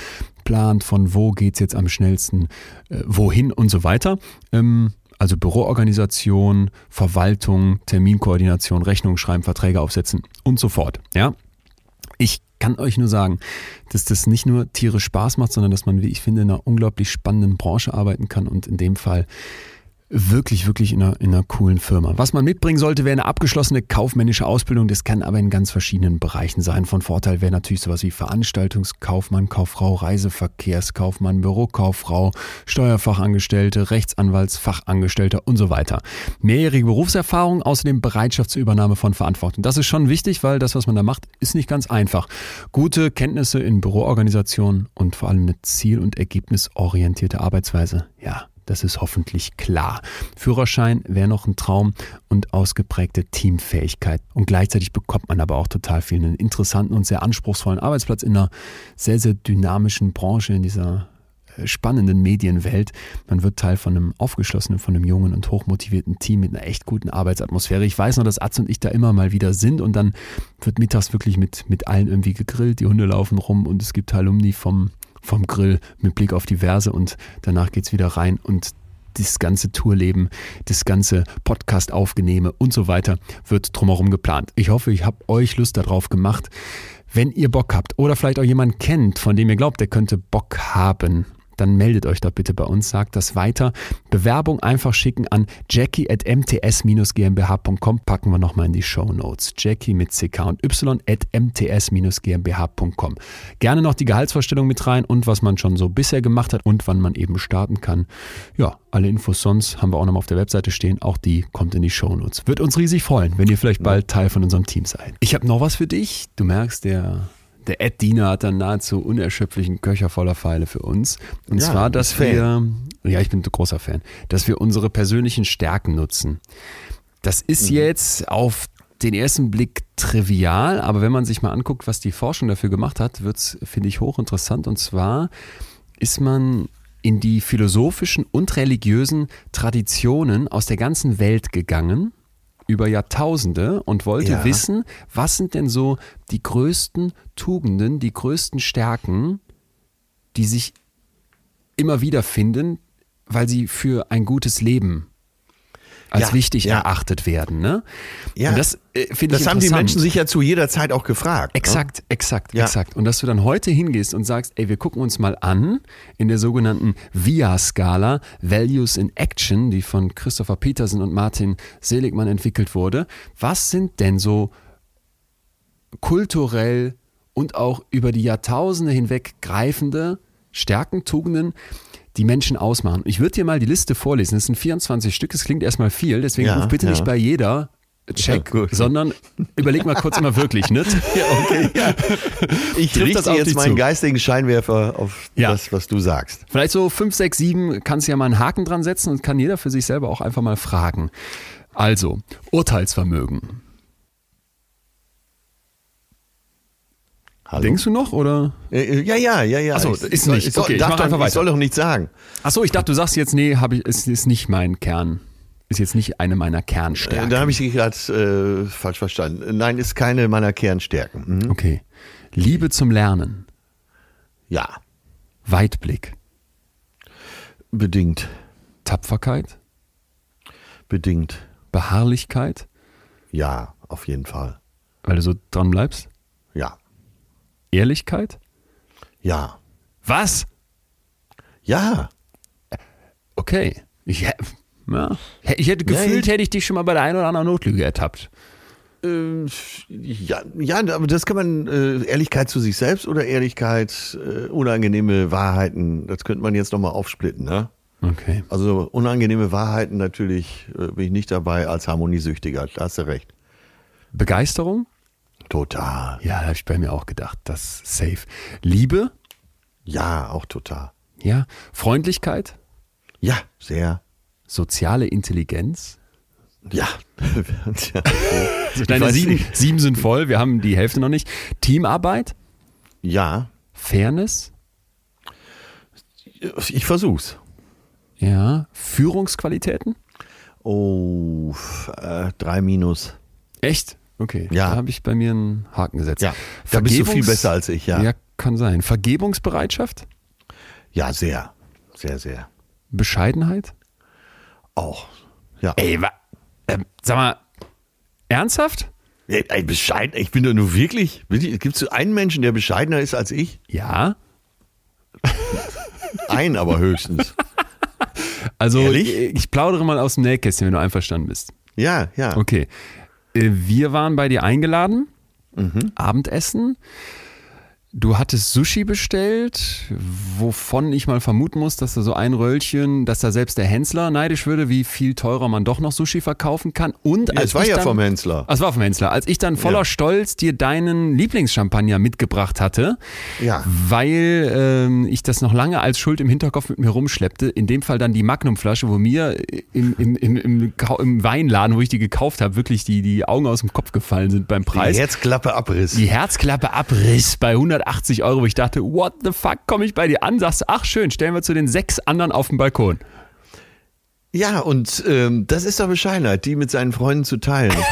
plant, von wo geht's jetzt am schnellsten, äh, wohin und so weiter. Ähm, also Büroorganisation, Verwaltung, Terminkoordination, Rechnung schreiben, Verträge aufsetzen und so fort. Ja, ich kann euch nur sagen, dass das nicht nur tierisch Spaß macht, sondern dass man, wie ich finde, in einer unglaublich spannenden Branche arbeiten kann und in dem Fall wirklich, wirklich in einer, in einer coolen Firma. Was man mitbringen sollte, wäre eine abgeschlossene kaufmännische Ausbildung. Das kann aber in ganz verschiedenen Bereichen sein. Von Vorteil wäre natürlich sowas wie Veranstaltungskaufmann, Kauffrau, Reiseverkehrskaufmann, Bürokauffrau, Steuerfachangestellte, Rechtsanwaltsfachangestellter und so weiter. Mehrjährige Berufserfahrung, außerdem Bereitschaft zur Übernahme von Verantwortung. Das ist schon wichtig, weil das, was man da macht, ist nicht ganz einfach. Gute Kenntnisse in Büroorganisation und vor allem eine ziel- und ergebnisorientierte Arbeitsweise. Ja, das ist hoffentlich klar. Führerschein wäre noch ein Traum und ausgeprägte Teamfähigkeit. Und gleichzeitig bekommt man aber auch total viel einen interessanten und sehr anspruchsvollen Arbeitsplatz in einer sehr, sehr dynamischen Branche, in dieser äh, spannenden Medienwelt. Man wird Teil von einem aufgeschlossenen, von einem jungen und hochmotivierten Team mit einer echt guten Arbeitsatmosphäre. Ich weiß noch, dass Atz und ich da immer mal wieder sind und dann wird mittags wirklich mit, mit allen irgendwie gegrillt. Die Hunde laufen rum und es gibt Alumni vom vom Grill mit Blick auf die Verse und danach geht es wieder rein und das ganze Tourleben, das ganze Podcast aufgenehme und so weiter wird drumherum geplant. Ich hoffe, ich habe euch Lust darauf gemacht. Wenn ihr Bock habt oder vielleicht auch jemanden kennt, von dem ihr glaubt, der könnte Bock haben, dann meldet euch doch bitte bei uns, sagt das weiter. Bewerbung einfach schicken an jackie at mts-gmbh.com, packen wir nochmal in die Show Notes. Jackie mit CK und Y at mts-gmbh.com. Gerne noch die Gehaltsvorstellung mit rein und was man schon so bisher gemacht hat und wann man eben starten kann. Ja, alle Infos sonst haben wir auch nochmal auf der Webseite stehen. Auch die kommt in die Show Notes. Wird uns riesig freuen, wenn ihr vielleicht bald Teil von unserem Team seid. Ich habe noch was für dich. Du merkst, der der Ed Diener hat dann nahezu unerschöpflichen Köcher voller Pfeile für uns. Und ja, zwar, dass wir, ja, ich bin ein großer Fan, dass wir unsere persönlichen Stärken nutzen. Das ist mhm. jetzt auf den ersten Blick trivial, aber wenn man sich mal anguckt, was die Forschung dafür gemacht hat, wird es, finde ich, hochinteressant. Und zwar ist man in die philosophischen und religiösen Traditionen aus der ganzen Welt gegangen über Jahrtausende und wollte ja. wissen, was sind denn so die größten Tugenden, die größten Stärken, die sich immer wieder finden, weil sie für ein gutes Leben als ja, wichtig ja. erachtet werden. Ne? Ja, und das äh, finde ich Das haben die Menschen sich ja zu jeder Zeit auch gefragt. Exakt, ne? exakt, exakt. Und dass du dann heute hingehst und sagst, ey, wir gucken uns mal an in der sogenannten VIA-Skala, Values in Action, die von Christopher Peterson und Martin Seligmann entwickelt wurde. Was sind denn so kulturell und auch über die Jahrtausende hinweg greifende Stärken, Tugenden, die Menschen ausmachen. Ich würde dir mal die Liste vorlesen. Es sind 24 Stück. Es klingt erstmal viel, deswegen ja, ruf bitte ja. nicht bei jeder Check, ja, sondern überleg mal kurz immer wirklich, ne? Ja, okay. Ja. Ich richte jetzt meinen zu. geistigen Scheinwerfer auf ja. das, was du sagst. Vielleicht so 5, 6, 7 kannst du ja mal einen Haken dran setzen und kann jeder für sich selber auch einfach mal fragen. Also, Urteilsvermögen. Hallo? Denkst du noch oder? Äh, äh, ja, ja, ja, ja. Achso, ist nicht. Ich, soll, okay, ich, darf ich soll doch nicht sagen. Achso, ich dachte, du sagst jetzt, nee, hab ich, es ist nicht mein Kern. Ist jetzt nicht eine meiner Kernstärken. Da habe ich dich gerade äh, falsch verstanden. Nein, ist keine meiner Kernstärken. Mhm. Okay. Liebe zum Lernen. Ja. Weitblick. Bedingt. Tapferkeit. Bedingt. Beharrlichkeit. Ja, auf jeden Fall. Weil du so dran bleibst? Ehrlichkeit? Ja. Was? Ja. Okay. Ich, ja. ich hätte gefühlt, ja, hätte ich dich schon mal bei der einen oder anderen Notlüge ertappt. Äh, ja, ja, aber das kann man, äh, Ehrlichkeit zu sich selbst oder Ehrlichkeit, äh, unangenehme Wahrheiten, das könnte man jetzt nochmal aufsplitten, ne? Okay. Also unangenehme Wahrheiten natürlich äh, bin ich nicht dabei als Harmoniesüchtiger, da hast du recht. Begeisterung? Total. Ja, da habe ich bei mir auch gedacht, das safe. Liebe? Ja, auch total. Ja. Freundlichkeit? Ja, sehr. Soziale Intelligenz? Ja. deine sieben, sieben sind voll, wir haben die Hälfte noch nicht. Teamarbeit? Ja. Fairness? Ich versuch's. Ja. Führungsqualitäten? Oh, äh, drei Minus. Echt? Okay. Ja. Da habe ich bei mir einen Haken gesetzt. Ja. Da bist du viel besser als ich, ja. Ja, kann sein. Vergebungsbereitschaft? Ja, sehr. Sehr, sehr. Bescheidenheit? Auch. Ja. Ey, wa äh, sag mal, ernsthaft? Ey, ey, bescheiden. Ich bin doch nur wirklich. Gibt es einen Menschen, der bescheidener ist als ich? Ja. Ein aber höchstens. Also, Ehrlich? ich plaudere mal aus dem Nähkästchen, wenn du einverstanden bist. Ja, ja. Okay. Äh, wir waren bei dir eingeladen, mhm. Abendessen. Du hattest Sushi bestellt, wovon ich mal vermuten muss, dass da so ein Röllchen, dass da selbst der Hensler neidisch würde, wie viel teurer man doch noch Sushi verkaufen kann. Und ja, es war ja dann, vom Hensler. Es war vom Hensler. Als ich dann voller ja. Stolz dir deinen Lieblingschampagner mitgebracht hatte, ja. weil ähm, ich das noch lange als Schuld im Hinterkopf mit mir rumschleppte, in dem Fall dann die Magnumflasche, wo mir im, im, im, im, im Weinladen, wo ich die gekauft habe, wirklich die, die Augen aus dem Kopf gefallen sind beim Preis. Die Herzklappe Abriss. Die Herzklappe Abriss bei 100 180 Euro, wo ich dachte, what the fuck, komme ich bei dir an, sagst, ach schön, stellen wir zu den sechs anderen auf dem Balkon. Ja, und ähm, das ist doch Bescheidenheit, die mit seinen Freunden zu teilen.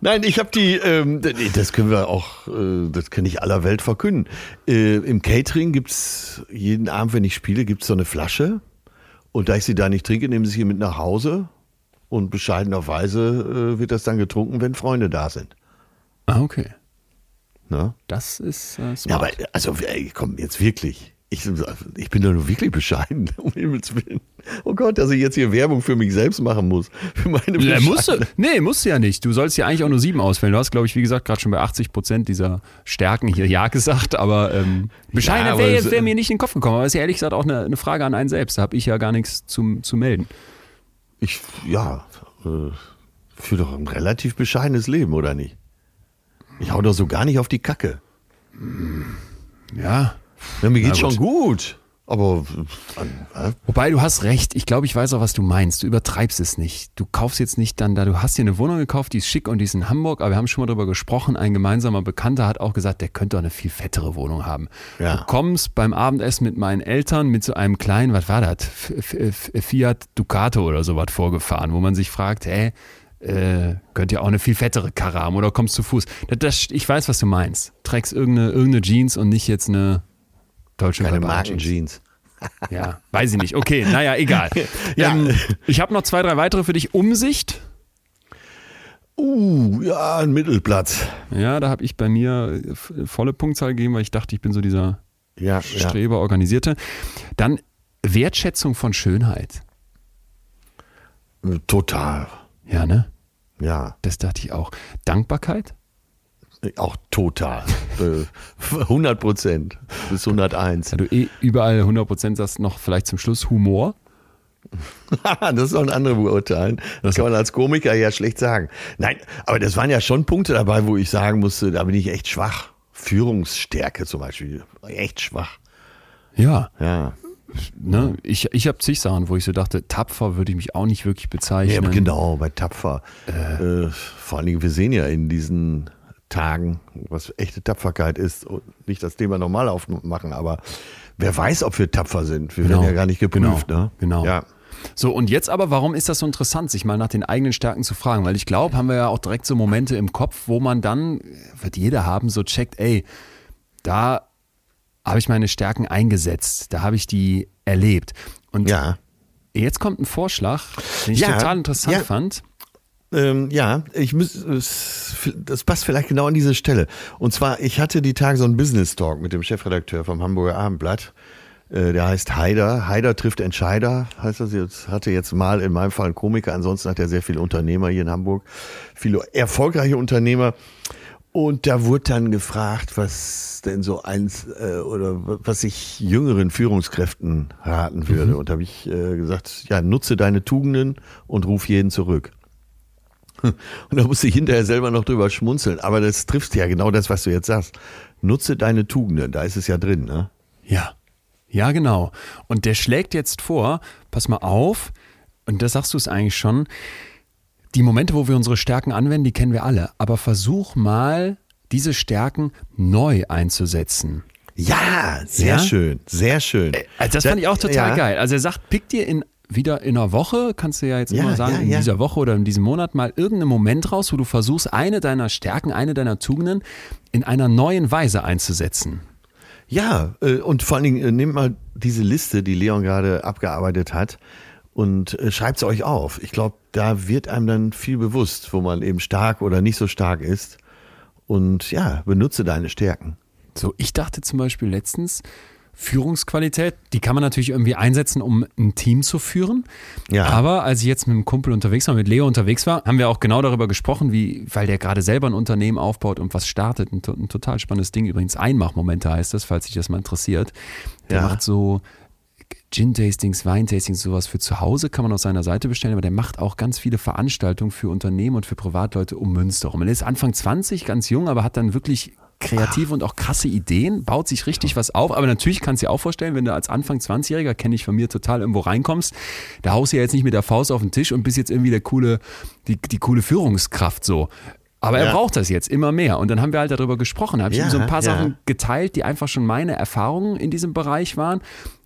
Nein, ich habe die, ähm, das können wir auch, äh, das kann ich aller Welt verkünden. Äh, Im Catering gibt es jeden Abend, wenn ich spiele, gibt es so eine Flasche. Und da ich sie da nicht trinke, nehmen sie sie mit nach Hause. Und bescheidenerweise äh, wird das dann getrunken, wenn Freunde da sind. Ah, okay. Ne? Das ist äh, smart. Ja, aber also ey, komm, jetzt wirklich. Ich, ich bin doch nur wirklich bescheiden, um Himmels Willen. Oh Gott, dass ich jetzt hier Werbung für mich selbst machen muss. Für meine ja, musst du, Nee, musst du ja nicht. Du sollst ja eigentlich auch nur sieben auswählen. Du hast, glaube ich, wie gesagt, gerade schon bei 80 Prozent dieser Stärken hier Ja gesagt, aber ähm, bescheiden ja, wäre wär mir nicht in den Kopf gekommen. Aber ist ja ehrlich gesagt auch eine, eine Frage an einen selbst. Da habe ich ja gar nichts zum, zu melden. Ich, ja, äh, führe doch ein relativ bescheidenes Leben, oder nicht? Ich hau doch so gar nicht auf die Kacke. Ja. ja mir geht's schon gut. Aber. Äh, Wobei, du hast recht. Ich glaube, ich weiß auch, was du meinst. Du übertreibst es nicht. Du kaufst jetzt nicht dann da. Du hast dir eine Wohnung gekauft, die ist schick und die ist in Hamburg. Aber wir haben schon mal darüber gesprochen. Ein gemeinsamer Bekannter hat auch gesagt, der könnte auch eine viel fettere Wohnung haben. Ja. Du kommst beim Abendessen mit meinen Eltern mit so einem kleinen, was war das? Fiat Ducato oder sowas vorgefahren, wo man sich fragt, hä, äh, könnt ihr auch eine viel fettere Karre haben oder kommst zu Fuß. Das, das, ich weiß, was du meinst. Trägst irgendeine, irgendeine Jeans und nicht jetzt eine deutsche Keine Markenjeans. Ja, weiß ich nicht. Okay, naja, egal. ja. Ähm, ich habe noch zwei, drei weitere für dich. Umsicht. Uh, ja, ein Mittelplatz. Ja, da habe ich bei mir volle Punktzahl gegeben, weil ich dachte, ich bin so dieser ja, Streber, ja. Organisierte. Dann Wertschätzung von Schönheit. Total. Ja, ne? Ja. Das dachte ich auch. Dankbarkeit? Auch total. 100 äh, Prozent bis 101. Da du eh überall 100 Prozent sagst, noch vielleicht zum Schluss Humor. das ist auch ein anderer beurteilen. Das kann man als Komiker ja schlecht sagen. Nein, aber das waren ja schon Punkte dabei, wo ich sagen musste, da bin ich echt schwach. Führungsstärke zum Beispiel, echt schwach. Ja. Ja ne, ich, ich habe zig Sachen, wo ich so dachte, tapfer würde ich mich auch nicht wirklich bezeichnen. Ja, aber genau, bei tapfer. Äh, äh, vor allen Dingen, wir sehen ja in diesen Tagen, was echte Tapferkeit ist, und nicht das Thema normal aufmachen, aber wer weiß, ob wir tapfer sind. Wir genau, werden ja gar nicht geprüft. Genau, ne? genau. Ja. So, und jetzt aber, warum ist das so interessant, sich mal nach den eigenen Stärken zu fragen? Weil ich glaube, haben wir ja auch direkt so Momente im Kopf, wo man dann, wird jeder haben, so checkt, ey, da habe ich meine Stärken eingesetzt, da habe ich die erlebt. Und ja. jetzt kommt ein Vorschlag, den ich ja, total interessant ja. fand. Ähm, ja, ich muss, das passt vielleicht genau an diese Stelle. Und zwar, ich hatte die Tage so einen Business Talk mit dem Chefredakteur vom Hamburger Abendblatt. Äh, der heißt Haider. Haider trifft Entscheider, heißt das jetzt. Hatte jetzt mal in meinem Fall einen Komiker, ansonsten hat er sehr viele Unternehmer hier in Hamburg. Viele erfolgreiche Unternehmer. Und da wurde dann gefragt, was denn so eins äh, oder was ich jüngeren Führungskräften raten würde. Mhm. Und da habe ich äh, gesagt, ja, nutze deine Tugenden und ruf jeden zurück. Und da musste ich hinterher selber noch drüber schmunzeln. Aber das trifft ja genau das, was du jetzt sagst. Nutze deine Tugenden, da ist es ja drin, ne? Ja. Ja, genau. Und der schlägt jetzt vor, pass mal auf, und das sagst du es eigentlich schon, die Momente, wo wir unsere Stärken anwenden, die kennen wir alle. Aber versuch mal, diese Stärken neu einzusetzen. Ja, sehr ja? schön, sehr schön. Also das fand ich auch total ja. geil. Also er sagt, pick dir in wieder in einer Woche, kannst du ja jetzt ja, immer sagen, ja, in dieser Woche oder in diesem Monat mal irgendeinen Moment raus, wo du versuchst, eine deiner Stärken, eine deiner Tugenden in einer neuen Weise einzusetzen. Ja, äh, und vor allen Dingen äh, nehmt mal diese Liste, die Leon gerade abgearbeitet hat und äh, schreibt es euch auf. Ich glaube, da wird einem dann viel bewusst, wo man eben stark oder nicht so stark ist. Und ja, benutze deine Stärken. So, ich dachte zum Beispiel letztens, Führungsqualität, die kann man natürlich irgendwie einsetzen, um ein Team zu führen. Ja. Aber als ich jetzt mit einem Kumpel unterwegs war, mit Leo unterwegs war, haben wir auch genau darüber gesprochen, wie, weil der gerade selber ein Unternehmen aufbaut und was startet. Ein, ein total spannendes Ding. Übrigens Einmachmomente heißt das, falls sich das mal interessiert. Der ja. macht so Gin-Tastings, Wein-Tastings, sowas für zu Hause kann man auf seiner Seite bestellen, aber der macht auch ganz viele Veranstaltungen für Unternehmen und für Privatleute um Münster rum. Er ist Anfang 20, ganz jung, aber hat dann wirklich kreative und auch krasse Ideen, baut sich richtig was auf. Aber natürlich kannst du dir auch vorstellen, wenn du als Anfang 20-Jähriger, kenne ich von mir total, irgendwo reinkommst, da haust du ja jetzt nicht mit der Faust auf den Tisch und bist jetzt irgendwie der coole, die, die coole Führungskraft so. Aber ja. er braucht das jetzt immer mehr. Und dann haben wir halt darüber gesprochen. Da habe ich ja, ihm so ein paar ja. Sachen geteilt, die einfach schon meine Erfahrungen in diesem Bereich waren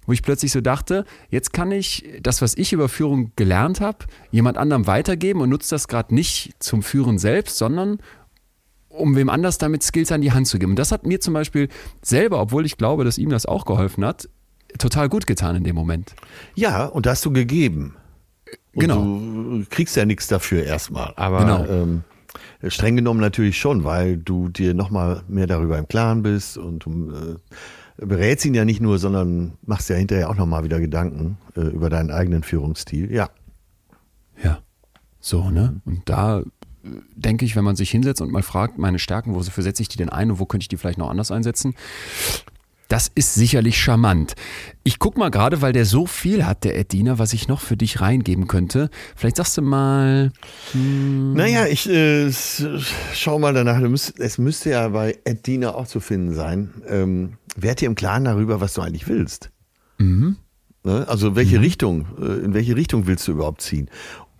wo ich plötzlich so dachte, jetzt kann ich das, was ich über Führung gelernt habe, jemand anderem weitergeben und nutze das gerade nicht zum Führen selbst, sondern um wem anders damit Skills an die Hand zu geben. Und das hat mir zum Beispiel selber, obwohl ich glaube, dass ihm das auch geholfen hat, total gut getan in dem Moment. Ja, und das hast du gegeben. Und genau. Du kriegst ja nichts dafür erstmal. Aber genau. ähm, streng genommen natürlich schon, weil du dir nochmal mehr darüber im Klaren bist und du äh, berätst ihn ja nicht nur, sondern machst ja hinterher auch nochmal wieder Gedanken äh, über deinen eigenen Führungsstil. Ja. Ja. So, ne? Und da denke ich, wenn man sich hinsetzt und mal fragt, meine Stärken, wofür setze ich die denn ein und wo könnte ich die vielleicht noch anders einsetzen? Das ist sicherlich charmant. Ich guck mal gerade, weil der so viel hat, der Edina, was ich noch für dich reingeben könnte. Vielleicht sagst du mal. Hm. Naja, ich äh, schau mal danach. Es müsste ja bei Edina auch zu finden sein. Ähm, werd dir im Klaren darüber, was du eigentlich willst. Mhm. Ne? Also welche mhm. Richtung, äh, in welche Richtung willst du überhaupt ziehen?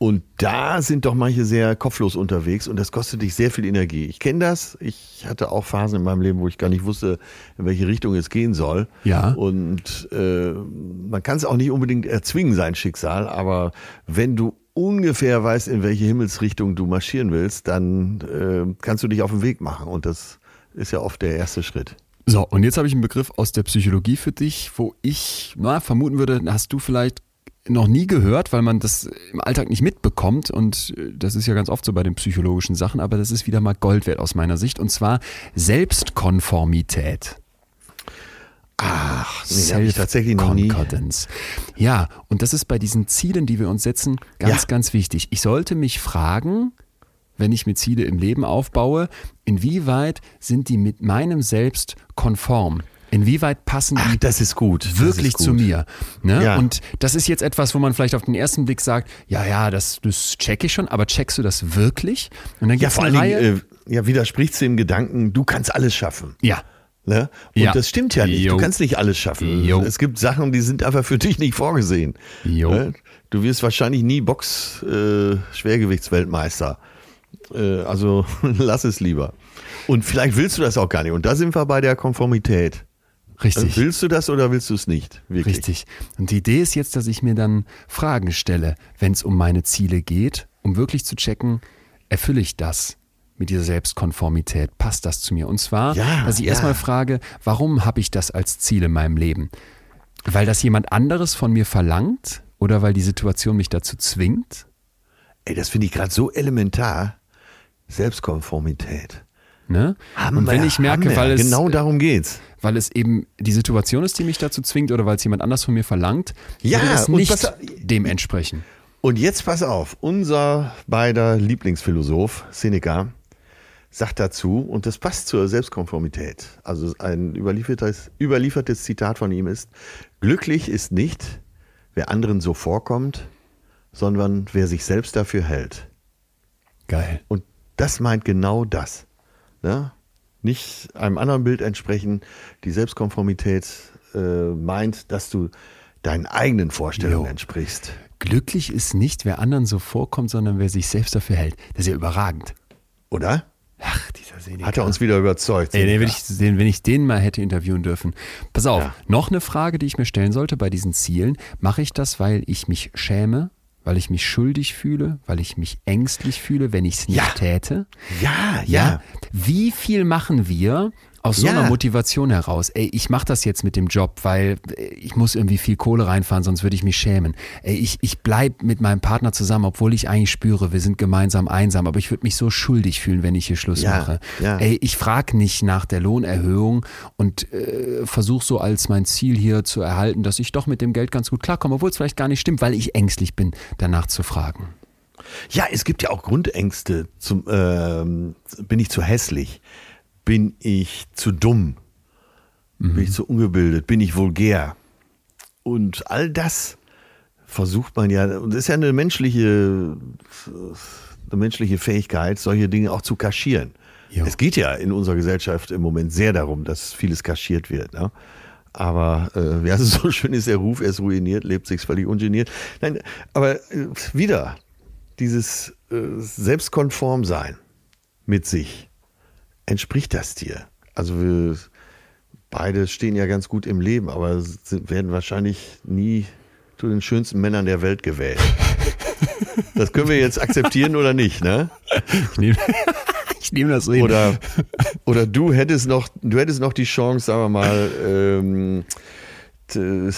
Und da sind doch manche sehr kopflos unterwegs und das kostet dich sehr viel Energie. Ich kenne das. Ich hatte auch Phasen in meinem Leben, wo ich gar nicht wusste, in welche Richtung es gehen soll. Ja. Und äh, man kann es auch nicht unbedingt erzwingen, sein Schicksal, aber wenn du ungefähr weißt, in welche Himmelsrichtung du marschieren willst, dann äh, kannst du dich auf den Weg machen. Und das ist ja oft der erste Schritt. So, und jetzt habe ich einen Begriff aus der Psychologie für dich, wo ich na, vermuten würde, hast du vielleicht noch nie gehört, weil man das im Alltag nicht mitbekommt. Und äh, das ist ja ganz oft so bei den psychologischen Sachen, aber das ist wieder mal Gold wert aus meiner Sicht. Und zwar Selbstkonformität. Ach, nee, ich tatsächlich noch nie. Ja, und das ist bei diesen Zielen, die wir uns setzen, ganz, ja. ganz wichtig. Ich sollte mich fragen, wenn ich mir Ziele im Leben aufbaue, inwieweit sind die mit meinem Selbst konform? Inwieweit passen die Ach, das ist gut. wirklich ist gut. zu mir? Ne? Ja. Und das ist jetzt etwas, wo man vielleicht auf den ersten Blick sagt, ja, ja, das, das check ich schon, aber checkst du das wirklich? Und dann ja, vor allen Dingen, äh, ja, widersprichst du dem Gedanken, du kannst alles schaffen. Ja. Ne? Und ja. das stimmt ja nicht. Jo. Du kannst nicht alles schaffen. Jo. Es gibt Sachen, die sind einfach für dich nicht vorgesehen. Ne? Du wirst wahrscheinlich nie Box-Schwergewichtsweltmeister. Äh, äh, also lass es lieber. Und vielleicht willst du das auch gar nicht. Und da sind wir bei der Konformität. Richtig. Also willst du das oder willst du es nicht? Wirklich? Richtig. Und die Idee ist jetzt, dass ich mir dann Fragen stelle, wenn es um meine Ziele geht, um wirklich zu checken, erfülle ich das mit dieser Selbstkonformität? Passt das zu mir? Und zwar, ja, dass ich ja. erstmal frage, warum habe ich das als Ziel in meinem Leben? Weil das jemand anderes von mir verlangt oder weil die Situation mich dazu zwingt? Ey, das finde ich gerade so elementar. Selbstkonformität. Ne? und wenn ich merke, weil es genau darum geht's, weil es eben die Situation ist, die mich dazu zwingt oder weil es jemand anders von mir verlangt, ja, würde das nicht was, dem entsprechen. Und jetzt pass auf, unser beider Lieblingsphilosoph Seneca sagt dazu und das passt zur Selbstkonformität. Also ein überliefertes, überliefertes Zitat von ihm ist: Glücklich ist nicht, wer anderen so vorkommt, sondern wer sich selbst dafür hält. Geil. Und das meint genau das. Ne? Nicht einem anderen Bild entsprechen. Die Selbstkonformität äh, meint, dass du deinen eigenen Vorstellungen Jo. entsprichst. Glücklich ist nicht, wer anderen so vorkommt, sondern wer sich selbst dafür hält. Das ist ja überragend. Oder? Ach, dieser Seneca. Hat er uns wieder überzeugt. Ey, wenn, ich, den, wenn ich den mal hätte interviewen dürfen. Pass auf, Ja. noch eine Frage, die ich mir stellen sollte bei diesen Zielen. Mache ich das, weil ich mich schäme, weil ich mich schuldig fühle, weil ich mich ängstlich fühle, wenn ich es nicht Ja. täte? ja, ja. Wie viel machen wir aus so Ja. einer Motivation heraus? Ey, ich mache das jetzt mit dem Job, weil äh, ich muss irgendwie viel Kohle reinfahren, sonst würde ich mich schämen. Ey, ich, ich bleib mit meinem Partner zusammen, obwohl ich eigentlich spüre, wir sind gemeinsam einsam, aber ich würde mich so schuldig fühlen, wenn ich hier Schluss Ja, mache. ja. Ey, ich frage nicht nach der Lohnerhöhung und äh, versuche so als mein Ziel hier zu erhalten, dass ich doch mit dem Geld ganz gut klarkomme, obwohl es vielleicht gar nicht stimmt, weil ich ängstlich bin, danach zu fragen. Ja, es gibt ja auch Grundängste. Zum, ähm, bin ich zu hässlich? Bin ich zu dumm? Bin ich zu ungebildet? Bin ich vulgär? Und all das versucht man ja, und das ist ja eine menschliche, eine menschliche Fähigkeit, solche Dinge auch zu kaschieren. Jo. Es geht ja in unserer Gesellschaft im Moment sehr darum, dass vieles kaschiert wird. Ne? Aber äh, es so schön ist, der Ruf, er ist ruiniert, lebt sich völlig ungeniert. Nein, aber äh, wieder, dieses äh, selbstkonform sein mit sich, entspricht das dir? Also wir beide stehen ja ganz gut im Leben, aber sind, werden wahrscheinlich nie zu den schönsten Männern der Welt gewählt. Das können wir jetzt akzeptieren oder nicht, ne? Ich nehme ich nehm das so hin. Oder, oder du hättest noch, du hättest noch die Chance, sagen wir mal, ähm, Nee,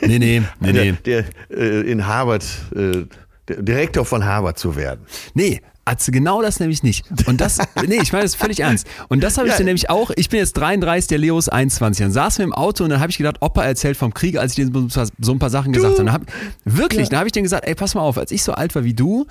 nee, nee, der, der äh, in Harvard, äh, Direktor von Harvard zu werden. Nee, Atze, genau das nämlich nicht. Und das, nee, ich meine das völlig ernst. Und das habe ich Ja. dir nämlich auch, ich bin jetzt 33, der Leo ist 21. Dann saßen wir im Auto und dann habe ich gedacht, Opa erzählt vom Krieg, als ich dir so ein paar Sachen gesagt habe. Dann hab, wirklich, dann habe ich denen gesagt, ey, pass mal auf, als ich so alt war wie du,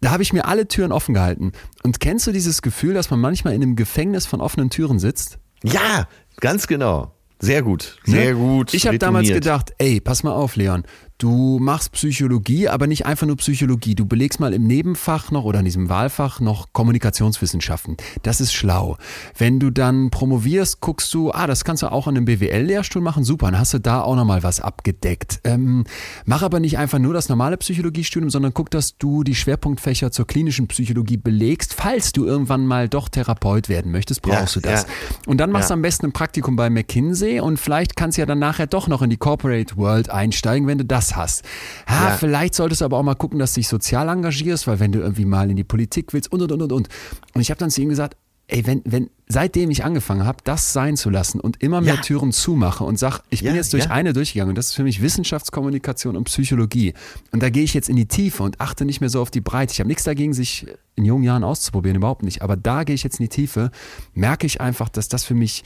da habe ich mir alle Türen offen gehalten. Und kennst du dieses Gefühl, dass man manchmal in einem Gefängnis von offenen Türen sitzt? Ja, ganz genau. Sehr gut. Sehr Ne? gut. Ich habe damals gedacht, ey, pass mal auf, Leon. Du machst Psychologie, aber nicht einfach nur Psychologie. Du belegst mal im Nebenfach noch oder in diesem Wahlfach noch Kommunikationswissenschaften. Das ist schlau. Wenn du dann promovierst, guckst du, ah, das kannst du auch an einem BWL-Lehrstuhl machen. Super, dann hast du da auch nochmal was abgedeckt. Ähm, mach aber nicht einfach nur das normale Psychologiestudium, sondern guck, dass du die Schwerpunktfächer zur klinischen Psychologie belegst. Falls du irgendwann mal doch Therapeut werden möchtest, brauchst Ja, du das. ja. Und dann machst du Ja. am besten ein Praktikum bei McKinsey und vielleicht kannst du ja dann nachher doch noch in die Corporate World einsteigen, wenn du das hast. Ha, Ja. Vielleicht solltest du aber auch mal gucken, dass du dich sozial engagierst, weil wenn du irgendwie mal in die Politik willst und und und und und. Und ich habe dann zu ihm gesagt, ey, wenn, wenn, seitdem ich angefangen habe, das sein zu lassen und immer mehr Ja. Türen zumache und sag, ich bin Ja, jetzt durch ja. eine durchgegangen und das ist für mich Wissenschaftskommunikation und Psychologie. Und da gehe ich jetzt in die Tiefe und achte nicht mehr so auf die Breite. Ich habe nichts dagegen, sich in jungen Jahren auszuprobieren, überhaupt nicht. Aber da gehe ich jetzt in die Tiefe, merke ich einfach, dass das für mich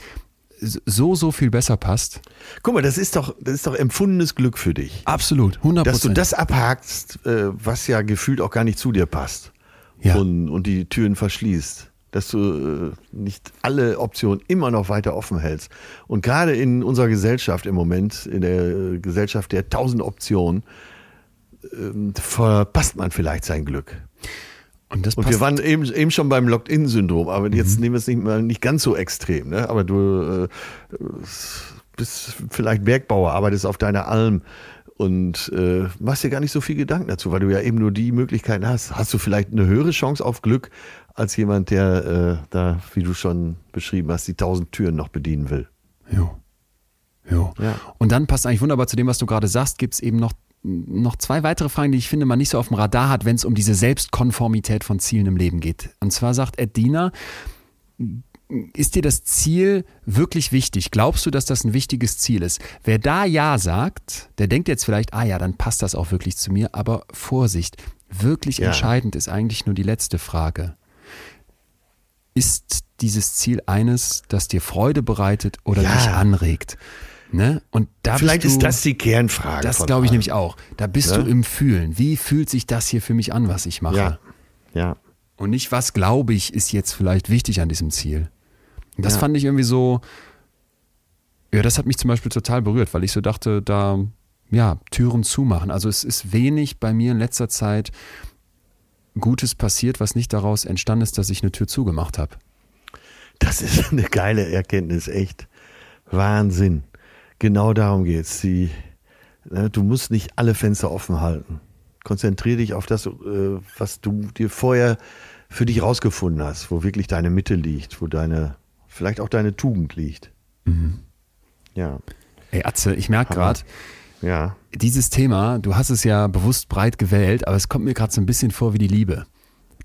so, so viel besser passt. Guck mal, das ist doch, das ist doch empfundenes Glück für dich. Absolut, 100 Dass du das abhakst, äh, was ja gefühlt auch gar nicht zu dir passt. Ja. Und, und die Türen verschließt. Dass du äh, nicht alle Optionen immer noch weiter offen hältst. Und gerade in unserer Gesellschaft im Moment, in der äh, Gesellschaft der tausend Optionen, ähm, verpasst man vielleicht sein Glück. Und das Und wir waren eben, eben schon beim Locked-In-Syndrom, aber jetzt nehmen wir es nicht, mal, nicht ganz so extrem. Ne? Aber du äh, bist vielleicht Bergbauer, arbeitest auf deiner Alm und äh, machst dir gar nicht so viel Gedanken dazu, weil du ja eben nur die Möglichkeiten hast. Hast du vielleicht eine höhere Chance auf Glück als jemand, der äh, da, wie du schon beschrieben hast, die tausend Türen noch bedienen will? Jo. Jo. Ja. Und dann passt eigentlich wunderbar zu dem, was du gerade sagst, gibt es eben noch, noch zwei weitere Fragen, die ich finde, man nicht so auf dem Radar hat, wenn es um diese Selbstkonformität von Zielen im Leben geht. Und zwar sagt Ed Diener, ist dir das Ziel wirklich wichtig? Glaubst du, dass das ein wichtiges Ziel ist? Wer da Ja sagt, der denkt jetzt vielleicht, ah ja, dann passt das auch wirklich zu mir, aber Vorsicht, wirklich Ja. entscheidend ist eigentlich nur die letzte Frage. Ist dieses Ziel eines, das dir Freude bereitet oder Ja. dich anregt? Ne? Und da Vielleicht du, ist das die Kernfrage. das glaube ich nämlich auch. Da bist Ne? du im Fühlen. Wie fühlt sich das hier für mich an, was ich mache? Ja. Ja. Und nicht, was glaube ich, ist jetzt vielleicht wichtig an diesem Ziel. Und das Ja. fand ich irgendwie so, ja, das hat mich zum Beispiel total berührt, weil ich so dachte, da, ja, Türen zumachen. Also es ist wenig bei mir in letzter Zeit Gutes passiert, was nicht daraus entstanden ist, dass ich eine Tür zugemacht habe. Das ist eine geile Erkenntnis, echt. Wahnsinn. Genau darum geht's. Die, ne, du musst nicht alle Fenster offen halten. Konzentriere dich auf das, äh, was du dir vorher für dich rausgefunden hast, wo wirklich deine Mitte liegt, wo deine, vielleicht auch deine Tugend liegt. Mhm. Ja. Ey, Atze, ich merke gerade, ja. dieses Thema, du hast es ja bewusst breit gewählt, aber es kommt mir gerade so ein bisschen vor wie die Liebe.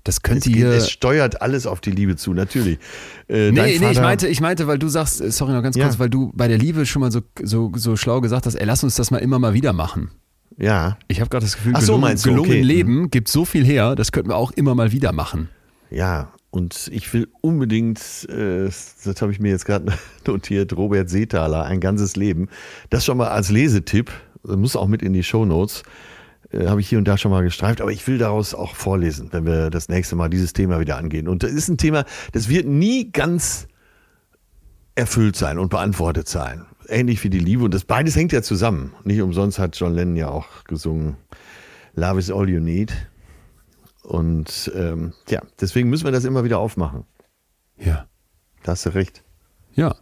Das könnte es, hier. Es steuert alles auf die Liebe zu, natürlich. Äh, nee, nee, ich meinte, ich meinte, weil du sagst, äh, sorry noch ganz kurz, ja. weil du bei der Liebe schon mal so, so, so schlau gesagt hast, ey, lass uns das mal immer mal wieder machen. Ja. Ich habe gerade das Gefühl, Ach so, gelungen, gelungen okay. Leben gibt so viel her, das könnten wir auch immer mal wieder machen. Ja, und ich will unbedingt, äh, das habe ich mir jetzt gerade notiert, Robert Seethaler, ein ganzes Leben. Das schon mal als Lesetipp, muss auch mit in die Show Notes. Äh, habe ich hier und da schon mal gestreift, aber ich will daraus auch vorlesen, wenn wir das nächste Mal dieses Thema wieder angehen. Und das ist ein Thema, das wird nie ganz erfüllt sein und beantwortet sein. Ähnlich wie die Liebe. Und das beides hängt ja zusammen. Nicht umsonst hat John Lennon ja auch gesungen, Love is all you need. Und ähm, ja, deswegen müssen wir das immer wieder aufmachen. Ja. Da hast du recht. Ja.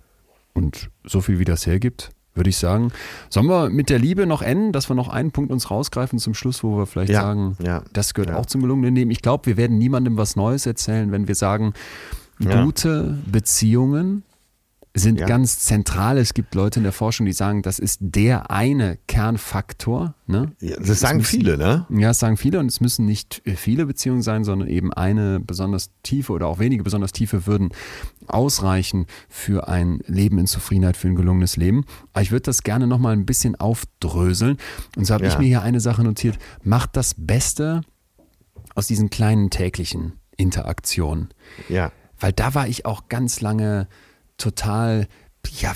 Und so viel wie das hergibt, würde ich sagen. Sollen wir mit der Liebe noch enden, dass wir noch einen Punkt uns rausgreifen zum Schluss, wo wir vielleicht ja, sagen, ja, das gehört ja. auch zum gelungenen Leben. Ich glaube, wir werden niemandem was Neues erzählen, wenn wir sagen, gute Beziehungen sind ja. ganz zentral. Es gibt Leute in der Forschung, die sagen, das ist der eine Kernfaktor. Ne? Ja, das sagen müssen, viele, ne? Ja, das sagen viele und es müssen nicht viele Beziehungen sein, sondern eben eine besonders tiefe oder auch wenige besonders tiefe würden ausreichen für ein Leben in Zufriedenheit, für ein gelungenes Leben. Aber ich würde das gerne nochmal ein bisschen aufdröseln. Und so habe ja. ich mir hier eine Sache notiert. Macht das Beste aus diesen kleinen täglichen Interaktionen. Ja. Weil da war ich auch ganz lange total ja,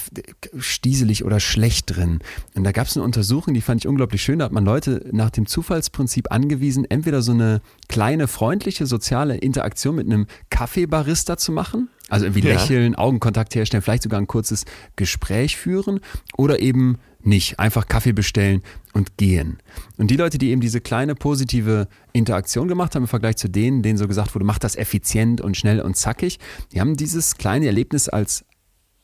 stieselig oder schlecht drin. Und da gab es eine Untersuchung, die fand ich unglaublich schön. Da hat man Leute nach dem Zufallsprinzip angewiesen, entweder so eine kleine, freundliche, soziale Interaktion mit einem Kaffeebarista zu machen. Also irgendwie ja. lächeln, Augenkontakt herstellen, vielleicht sogar ein kurzes Gespräch führen oder eben nicht. Einfach Kaffee bestellen und gehen. Und die Leute, die eben diese kleine positive Interaktion gemacht haben im Vergleich zu denen, denen so gesagt wurde, mach das effizient und schnell und zackig, die haben dieses kleine Erlebnis als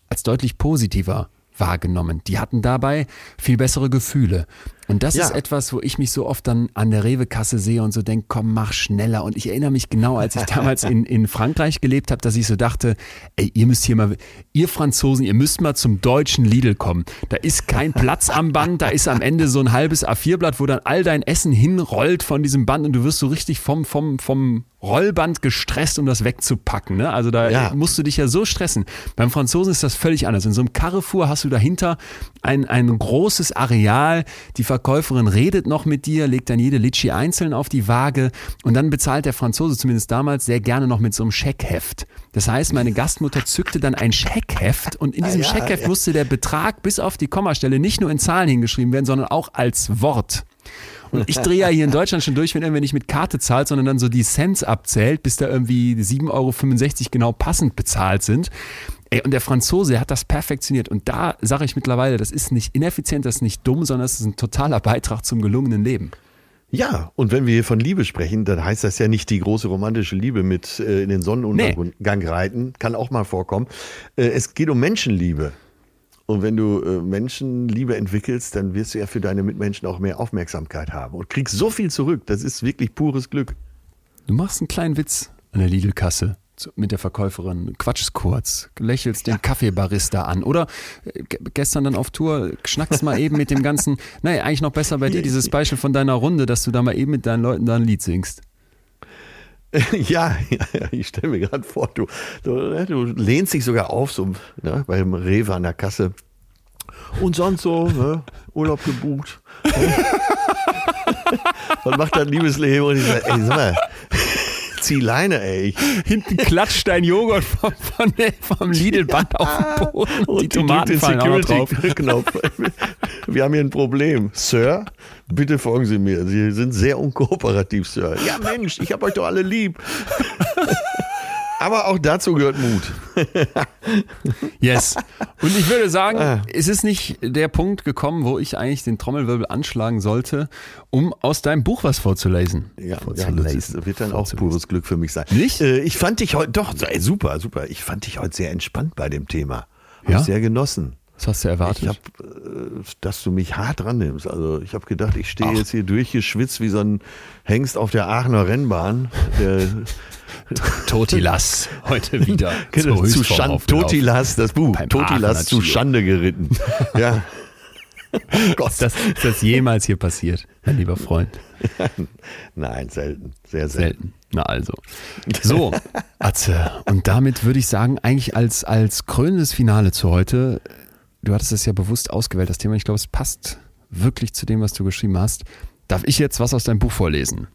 als deutlich positiver wahrgenommen. Die hatten dabei viel bessere Gefühle. Und das ja. ist etwas, wo ich mich so oft dann an der Rewe-Kasse sehe und so denke, komm, mach schneller. Und ich erinnere mich genau, als ich damals in, in Frankreich gelebt habe, dass ich so dachte, ey, ihr müsst hier mal, ihr Franzosen, ihr müsst mal zum deutschen Lidl kommen. Da ist kein Platz am Band, da ist am Ende so ein halbes A4-Blatt, wo dann all dein Essen hinrollt von diesem Band und du wirst so richtig vom, vom, vom Rollband gestresst, um das wegzupacken. Ne? Also da ja. musst du dich ja so stressen. Beim Franzosen ist das völlig anders. In so einem Carrefour hast du dahinter ein, ein großes Areal, die Verkäuferin redet noch mit dir, legt dann jede Litschi einzeln auf die Waage und dann bezahlt der Franzose zumindest damals sehr gerne noch mit so einem Scheckheft. Das heißt, meine Gastmutter zückte dann ein Scheckheft und in diesem ja, Scheckheft ja. musste der Betrag bis auf die Kommastelle nicht nur in Zahlen hingeschrieben werden, sondern auch als Wort. Und ich drehe ja hier in Deutschland schon durch, wenn irgendwer nicht mit Karte zahlt, sondern dann so die Cents abzählt, bis da irgendwie 7,65 Euro genau passend bezahlt sind. Ey, und der Franzose hat das perfektioniert. Und da sage ich mittlerweile, das ist nicht ineffizient, das ist nicht dumm, sondern es ist ein totaler Beitrag zum gelungenen Leben. Ja, und wenn wir hier von Liebe sprechen, dann heißt das ja nicht die große romantische Liebe mit äh, in den Sonnenuntergang nee. reiten, kann auch mal vorkommen. Äh, es geht um Menschenliebe. Und wenn du äh, Menschenliebe entwickelst, dann wirst du ja für deine Mitmenschen auch mehr Aufmerksamkeit haben und kriegst so viel zurück. Das ist wirklich pures Glück. Du machst einen kleinen Witz an der Lidl-Kasse mit der Verkäuferin, quatschst kurz, lächelst den Kaffeebarista an oder äh, gestern dann auf Tour, schnackst mal eben mit dem ganzen, naja, eigentlich noch besser bei dir dieses Beispiel von deiner Runde, dass du da mal eben mit deinen Leuten da ein Lied singst. Ja, ja, ich stelle mir gerade vor, du, du, ne, du, lehnst dich sogar auf, so ne, beim Rewe an der Kasse. Und sonst so, ne, Urlaub gebucht. Ne? Was macht dein Liebesleben? Und ich sage, ey, sag mal, zieh Leine, ey. Hinten klatscht dein Joghurt vom, der, vom Lidl-Band ja. auf den Boden und, die Tomaten fallen auch drauf. Knopf. Wir haben hier ein Problem. Sir, bitte folgen Sie mir. Sie sind sehr unkooperativ, Sir. Ja, Mensch, ich habe euch doch alle lieb. Aber auch dazu gehört Mut. yes. Und ich würde sagen, ah. es ist nicht der Punkt gekommen, wo ich eigentlich den Trommelwirbel anschlagen sollte, um aus deinem Buch was vorzulesen. Ja, vorzulesen. ja das wird dann auch pures Glück für mich sein. Nicht? Äh, ich fand dich heute, doch, super, super. Ich fand dich heute sehr entspannt bei dem Thema. Hab ja? sehr genossen. Was hast du erwartet? Ich hab, äh, dass du mich hart dran nimmst. Also ich habe gedacht, ich stehe jetzt hier durchgeschwitzt wie so ein Hengst auf der Aachener Rennbahn. Der Totilas heute wieder. Genau, zu Schande, Totilas, das Buch. Beim Totilas zu Schande geritten. ja. Gott. Ist das, ist das jemals hier passiert, mein lieber Freund? Nein, selten. Sehr selten. selten. Na also. So, Atze. Und damit würde ich sagen, eigentlich als, als krönendes Finale zu heute, du hattest es ja bewusst ausgewählt, das Thema. Ich glaube, es passt wirklich zu dem, was du geschrieben hast. Darf ich jetzt was aus deinem Buch vorlesen?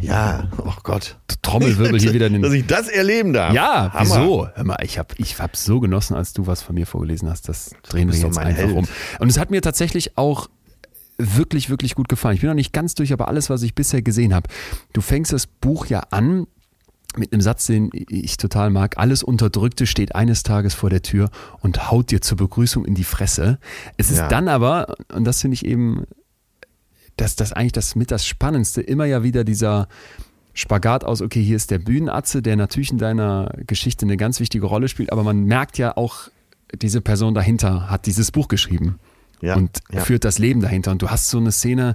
Ja, oh Gott. Trommelwirbel hier wieder in den. Dass ich das erleben darf. Ja, Hammer. wieso? Hör mal, ich habe ich hab so genossen, als du was von mir vorgelesen hast. Das drehen wir jetzt einfach Held. um. Und es hat mir tatsächlich auch wirklich, wirklich gut gefallen. Ich bin noch nicht ganz durch, aber alles, was ich bisher gesehen habe. Du fängst das Buch ja an mit einem Satz, den ich total mag. Alles Unterdrückte steht eines Tages vor der Tür und haut dir zur Begrüßung in die Fresse. Es ist ja. dann aber, und das finde ich eben dass das eigentlich das mit das Spannendste immer ja wieder dieser Spagat aus, okay, hier ist der Bühnenatze, der natürlich in deiner Geschichte eine ganz wichtige Rolle spielt, aber man merkt ja auch, diese Person dahinter hat dieses Buch geschrieben ja, und ja. führt das Leben dahinter. Und du hast so eine Szene,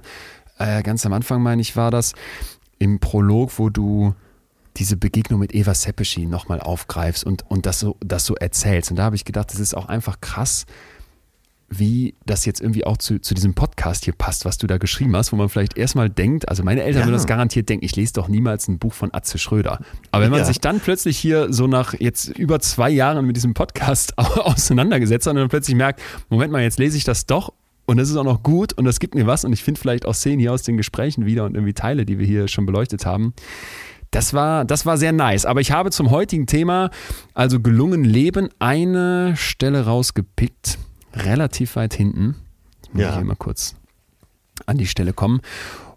äh, ganz am Anfang, meine ich, war das, im Prolog, wo du diese Begegnung mit Eva Seppeschi nochmal aufgreifst und, und das, so, das so erzählst. Und da habe ich gedacht, das ist auch einfach krass, wie das jetzt irgendwie auch zu, zu diesem Podcast hier passt, was du da geschrieben hast, wo man vielleicht erstmal denkt, also meine Eltern ja. würden das garantiert denken, ich lese doch niemals ein Buch von Atze Schröder. Aber wenn man ja. sich dann plötzlich hier so nach jetzt über zwei Jahren mit diesem Podcast auseinandergesetzt hat und dann plötzlich merkt, Moment mal, jetzt lese ich das doch und das ist auch noch gut und das gibt mir was und ich finde vielleicht auch Szenen hier aus den Gesprächen wieder und irgendwie Teile, die wir hier schon beleuchtet haben. Das war, das war sehr nice. Aber ich habe zum heutigen Thema, also gelungen Leben, eine Stelle rausgepickt relativ weit hinten. Jetzt muss ja. ich hier mal kurz an die Stelle kommen,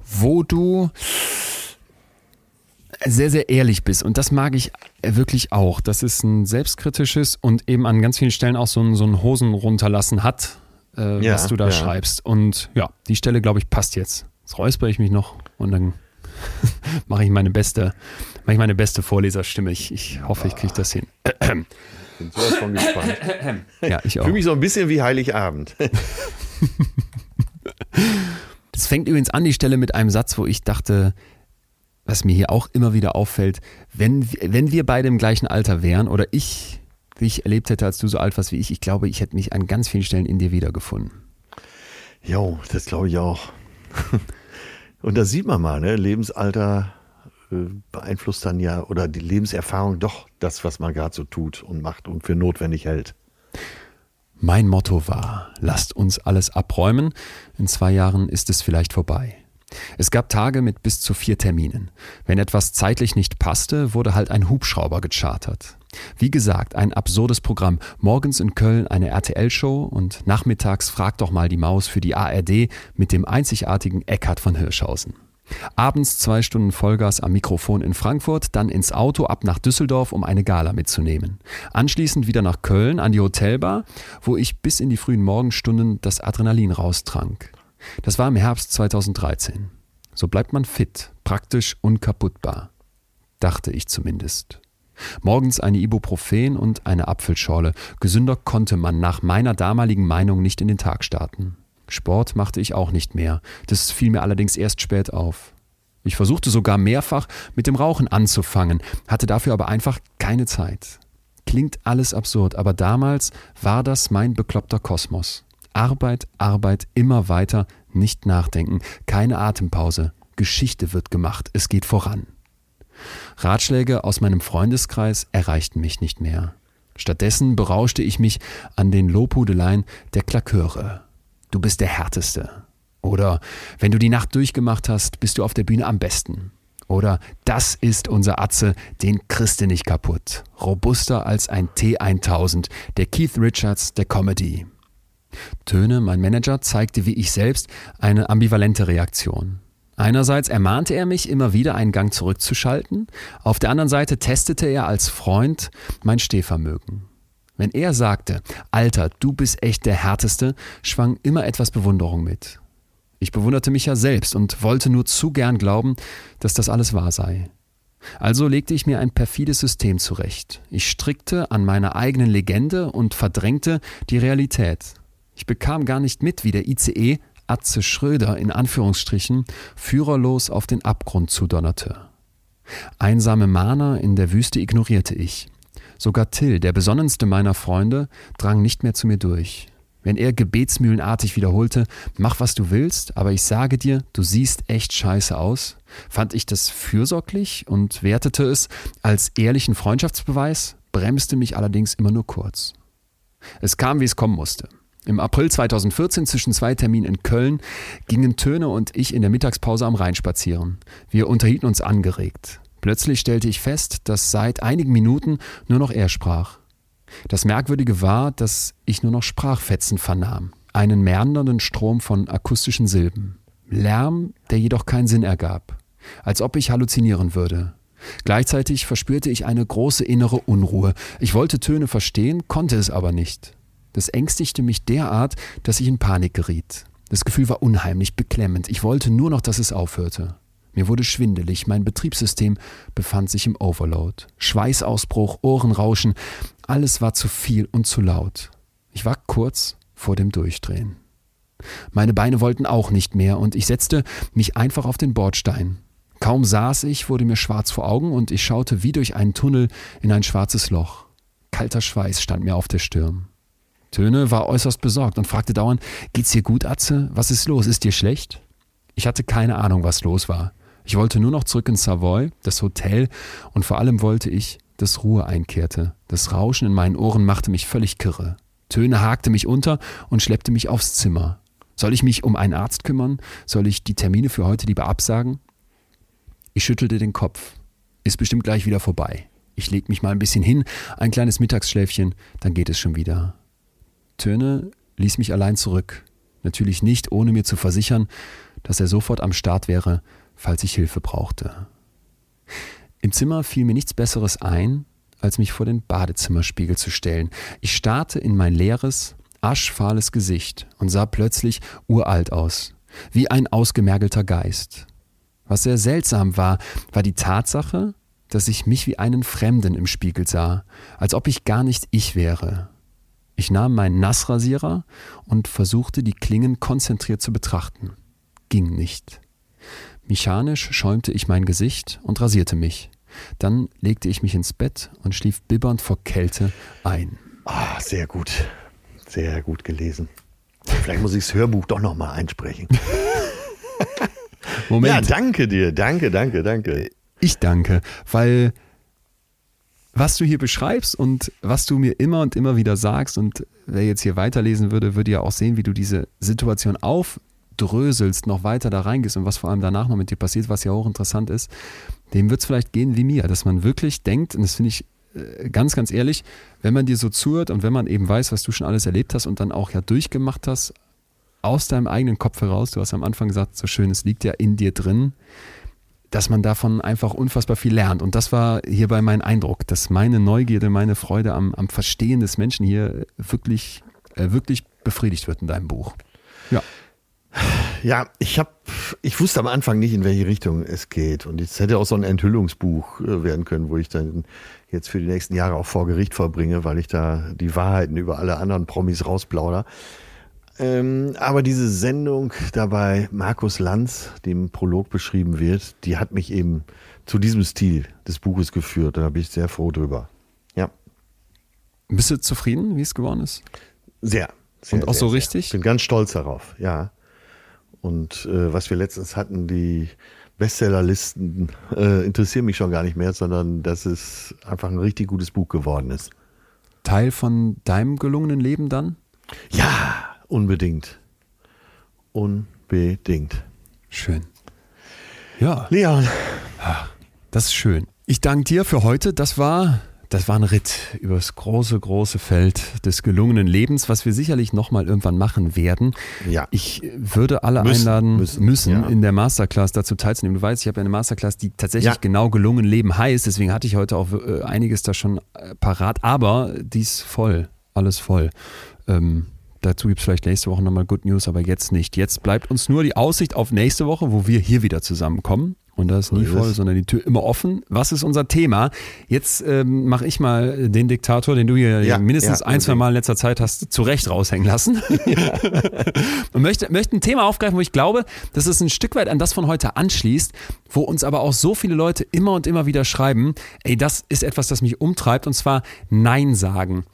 wo du sehr, sehr ehrlich bist. Und das mag ich wirklich auch. Das ist ein selbstkritisches und eben an ganz vielen Stellen auch so ein, so ein Hosen runterlassen hat, äh, ja, was du da ja. schreibst. Und ja, die Stelle, glaube ich, passt jetzt. Jetzt räusper ich mich noch und dann mache ich meine beste, mache ich meine beste Vorleserstimme. Ich, ich hoffe, ich kriege das hin. Bin sowas von gespannt. ja, ich auch. Fühle mich so ein bisschen wie Heiligabend. das fängt übrigens an, die Stelle mit einem Satz, wo ich dachte, was mir hier auch immer wieder auffällt, wenn, wenn wir beide im gleichen Alter wären oder ich wie ich erlebt hätte, als du so alt warst wie ich, ich glaube, ich hätte mich an ganz vielen Stellen in dir wiedergefunden. Jo, das glaube ich auch. Und da sieht man mal, ne? Lebensalter beeinflusst dann ja oder die Lebenserfahrung doch das, was man gerade so tut und macht und für notwendig hält. Mein Motto war, lasst uns alles abräumen, in zwei Jahren ist es vielleicht vorbei. Es gab Tage mit bis zu vier Terminen. Wenn etwas zeitlich nicht passte, wurde halt ein Hubschrauber gechartert. Wie gesagt, ein absurdes Programm. Morgens in Köln eine RTL-Show und nachmittags fragt doch mal die Maus für die ARD mit dem einzigartigen Eckhard von Hirschhausen. Abends zwei Stunden Vollgas am Mikrofon in Frankfurt, dann ins Auto ab nach Düsseldorf, um eine Gala mitzunehmen. Anschließend wieder nach Köln an die Hotelbar, wo ich bis in die frühen Morgenstunden das Adrenalin raustrank. Das war im Herbst 2013. So bleibt man fit, praktisch unkaputtbar. Dachte ich zumindest. Morgens eine Ibuprofen und eine Apfelschorle. Gesünder konnte man nach meiner damaligen Meinung nicht in den Tag starten. Sport machte ich auch nicht mehr. Das fiel mir allerdings erst spät auf. Ich versuchte sogar mehrfach mit dem Rauchen anzufangen, hatte dafür aber einfach keine Zeit. Klingt alles absurd, aber damals war das mein bekloppter Kosmos. Arbeit, Arbeit, immer weiter, nicht nachdenken, keine Atempause. Geschichte wird gemacht, es geht voran. Ratschläge aus meinem Freundeskreis erreichten mich nicht mehr. Stattdessen berauschte ich mich an den Lobhudeleien der Klaköre. Du bist der Härteste. Oder wenn du die Nacht durchgemacht hast, bist du auf der Bühne am besten. Oder das ist unser Atze, den kriegst nicht kaputt. Robuster als ein T1000, der Keith Richards der Comedy. Töne, mein Manager, zeigte wie ich selbst eine ambivalente Reaktion. Einerseits ermahnte er mich, immer wieder einen Gang zurückzuschalten, auf der anderen Seite testete er als Freund mein Stehvermögen. Wenn er sagte, Alter, du bist echt der Härteste, schwang immer etwas Bewunderung mit. Ich bewunderte mich ja selbst und wollte nur zu gern glauben, dass das alles wahr sei. Also legte ich mir ein perfides System zurecht. Ich strickte an meiner eigenen Legende und verdrängte die Realität. Ich bekam gar nicht mit, wie der ICE Atze Schröder in Anführungsstrichen führerlos auf den Abgrund zudonnerte. Einsame Mahner in der Wüste ignorierte ich. Sogar Till, der besonnenste meiner Freunde, drang nicht mehr zu mir durch. Wenn er gebetsmühlenartig wiederholte, mach was du willst, aber ich sage dir, du siehst echt scheiße aus, fand ich das fürsorglich und wertete es als ehrlichen Freundschaftsbeweis, bremste mich allerdings immer nur kurz. Es kam, wie es kommen musste. Im April 2014 zwischen zwei Terminen in Köln gingen Töne und ich in der Mittagspause am Rhein spazieren. Wir unterhielten uns angeregt. Plötzlich stellte ich fest, dass seit einigen Minuten nur noch er sprach. Das Merkwürdige war, dass ich nur noch Sprachfetzen vernahm, einen meandernden Strom von akustischen Silben. Lärm, der jedoch keinen Sinn ergab, als ob ich halluzinieren würde. Gleichzeitig verspürte ich eine große innere Unruhe. Ich wollte Töne verstehen, konnte es aber nicht. Das ängstigte mich derart, dass ich in Panik geriet. Das Gefühl war unheimlich beklemmend. Ich wollte nur noch, dass es aufhörte. Mir wurde schwindelig, mein Betriebssystem befand sich im Overload. Schweißausbruch, Ohrenrauschen, alles war zu viel und zu laut. Ich war kurz vor dem Durchdrehen. Meine Beine wollten auch nicht mehr und ich setzte mich einfach auf den Bordstein. Kaum saß ich, wurde mir schwarz vor Augen und ich schaute wie durch einen Tunnel in ein schwarzes Loch. Kalter Schweiß stand mir auf der Stirn. Töne war äußerst besorgt und fragte dauernd, geht's dir gut, Atze? Was ist los? Ist dir schlecht? Ich hatte keine Ahnung, was los war. Ich wollte nur noch zurück in Savoy, das Hotel, und vor allem wollte ich, dass Ruhe einkehrte. Das Rauschen in meinen Ohren machte mich völlig kirre. Töne hakte mich unter und schleppte mich aufs Zimmer. Soll ich mich um einen Arzt kümmern? Soll ich die Termine für heute lieber absagen? Ich schüttelte den Kopf. Ist bestimmt gleich wieder vorbei. Ich leg mich mal ein bisschen hin, ein kleines Mittagsschläfchen, dann geht es schon wieder. Töne ließ mich allein zurück. Natürlich nicht, ohne mir zu versichern, dass er sofort am Start wäre, falls ich Hilfe brauchte. Im Zimmer fiel mir nichts Besseres ein, als mich vor den Badezimmerspiegel zu stellen. Ich starrte in mein leeres, aschfahles Gesicht und sah plötzlich uralt aus, wie ein ausgemergelter Geist. Was sehr seltsam war, war die Tatsache, dass ich mich wie einen Fremden im Spiegel sah, als ob ich gar nicht ich wäre. Ich nahm meinen Nassrasierer und versuchte die Klingen konzentriert zu betrachten. Ging nicht. Mechanisch schäumte ich mein Gesicht und rasierte mich. Dann legte ich mich ins Bett und schlief bibbernd vor Kälte ein. Ah, sehr gut. Sehr gut gelesen. Vielleicht muss ich das Hörbuch doch nochmal einsprechen. Moment. Ja, danke dir. Danke, danke, danke. Ich danke, weil was du hier beschreibst und was du mir immer und immer wieder sagst und wer jetzt hier weiterlesen würde, würde ja auch sehen, wie du diese Situation aufdröselst, noch weiter da reingehst und was vor allem danach noch mit dir passiert, was ja auch interessant ist, dem wird es vielleicht gehen wie mir, dass man wirklich denkt, und das finde ich äh, ganz, ganz ehrlich, wenn man dir so zuhört und wenn man eben weiß, was du schon alles erlebt hast und dann auch ja durchgemacht hast, aus deinem eigenen Kopf heraus, du hast am Anfang gesagt, so schön, es liegt ja in dir drin, dass man davon einfach unfassbar viel lernt. Und das war hierbei mein Eindruck, dass meine Neugierde, meine Freude am, am Verstehen des Menschen hier wirklich, äh, wirklich befriedigt wird in deinem Buch. Ja. Ja, ich habe, ich wusste am Anfang nicht, in welche Richtung es geht. Und es hätte auch so ein Enthüllungsbuch äh, werden können, wo ich dann jetzt für die nächsten Jahre auch vor Gericht vollbringe, weil ich da die Wahrheiten über alle anderen Promis rausplauder. Ähm, aber diese Sendung dabei Markus Lanz, die im Prolog beschrieben wird, die hat mich eben zu diesem Stil des Buches geführt. Da bin ich sehr froh drüber. Ja. Bist du zufrieden, wie es geworden ist? Sehr. sehr Und auch sehr, so richtig? Ich bin ganz stolz darauf, ja. Und äh, was wir letztens hatten, die Bestsellerlisten äh, interessieren mich schon gar nicht mehr, sondern dass es einfach ein richtig gutes Buch geworden ist. Teil von deinem gelungenen Leben dann? Ja, Unbedingt. Unbedingt. Schön. Ja. Leon. Das ist schön. Ich danke dir für heute. Das war das war ein Ritt übers große, große Feld des gelungenen Lebens, was wir sicherlich nochmal irgendwann machen werden. Ja. Ich würde alle Müssen, einladen müssen, müssen, ja. in der Masterclass dazu teilzunehmen. Du weißt, ich habe ja eine Masterclass, die tatsächlich Ja. genau gelungen Leben heißt. Deswegen hatte ich heute auch äh, einiges da schon äh, parat. Aber die ist voll, alles voll. Ähm, dazu gibt es vielleicht nächste Woche nochmal Good News, aber jetzt nicht. Jetzt bleibt uns nur die Aussicht auf nächste Woche, wo wir hier wieder zusammenkommen. Und da ist nie voll, sondern die Tür immer offen. Was ist unser Thema? Jetzt ähm, mache ich mal den Diktator, den du hier Ja, mindestens ja, ein, zwei. Mal in letzter Zeit hast zu Recht raushängen lassen. und möchte, möchte ein Thema aufgreifen, wo ich glaube, dass es ein Stück weit an das von heute anschließt, wo uns aber auch so viele Leute immer und immer wieder schreiben, ey, das ist etwas, das mich umtreibt, und zwar Nein sagen.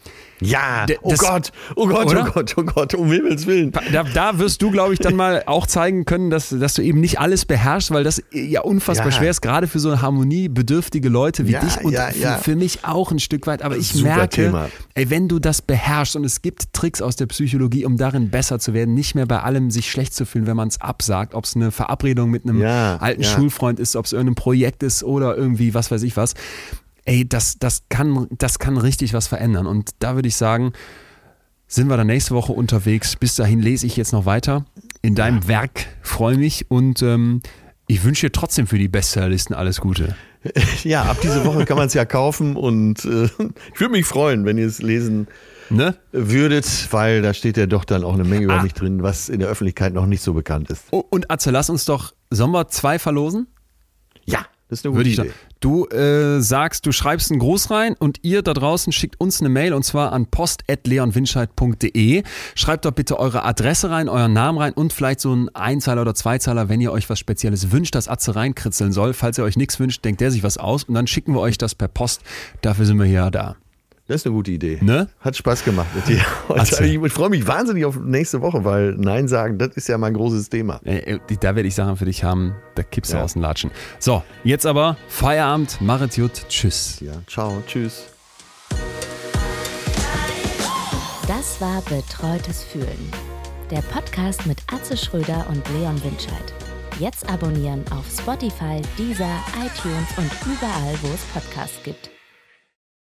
Ja, D- oh das- Gott, oh Gott, Oder? oh Gott, oh Gott, um Himmels Willen. Da, da wirst du, glaube ich, dann mal auch zeigen können, dass, dass du eben nicht alles beherrschst, weil das ja unfassbar Ja. schwer ist, gerade für so harmoniebedürftige Leute wie Ja, dich und ja, für, für mich auch ein Stück weit. Aber ich Super merke, Thema. ey, wenn du das beherrschst und es gibt Tricks aus der Psychologie, um darin besser zu werden, nicht mehr bei allem sich schlecht zu fühlen, wenn man es absagt, ob es eine Verabredung mit einem alten. Schulfreund ist, ob es irgendein Projekt ist oder irgendwie was weiß ich was. Ey, das, das, kann, das kann richtig was verändern. Und da würde ich sagen, sind wir dann nächste Woche unterwegs. Bis dahin lese ich jetzt noch weiter in deinem Werk. Freue mich und ähm, ich wünsche dir trotzdem für die Bestsellerlisten alles Gute. Ja, ab diese Woche kann man es ja kaufen und äh, ich würde mich freuen, wenn ihr es lesen Ne? würdet, weil da steht ja doch dann auch eine Menge über Ah. mich drin, was in der Öffentlichkeit noch nicht so bekannt ist. Oh, und Atze, lass uns doch, sollen wir zwei verlosen? Ja, das ist eine gute Idee. Du äh, sagst, du schreibst einen Gruß rein und ihr da draußen schickt uns eine Mail und zwar an post.leonwinscheid.de. Schreibt doch bitte eure Adresse rein, euren Namen rein und vielleicht so ein Einzeiler oder Zweizeiler, wenn ihr euch was Spezielles wünscht, das Atze reinkritzeln soll. Falls ihr euch nichts wünscht, denkt der sich was aus und dann schicken wir euch das per Post. Dafür sind wir hier da. Das ist eine gute Idee. Ne? Hat Spaß gemacht mit dir. Atze. heute. Ich freue mich wahnsinnig auf nächste Woche, weil Nein sagen, das ist ja mein großes Thema. Äh, äh, Da werde ich Sachen für dich haben, da kippst du Ja. aus den Latschen. So, jetzt aber Feierabend, machet gut, tschüss. Ja, ciao, tschüss. Das war Betreutes Fühlen. Der Podcast mit Atze Schröder und Leon Winscheid. Jetzt abonnieren auf Spotify, Deezer, iTunes und überall, wo es Podcasts gibt.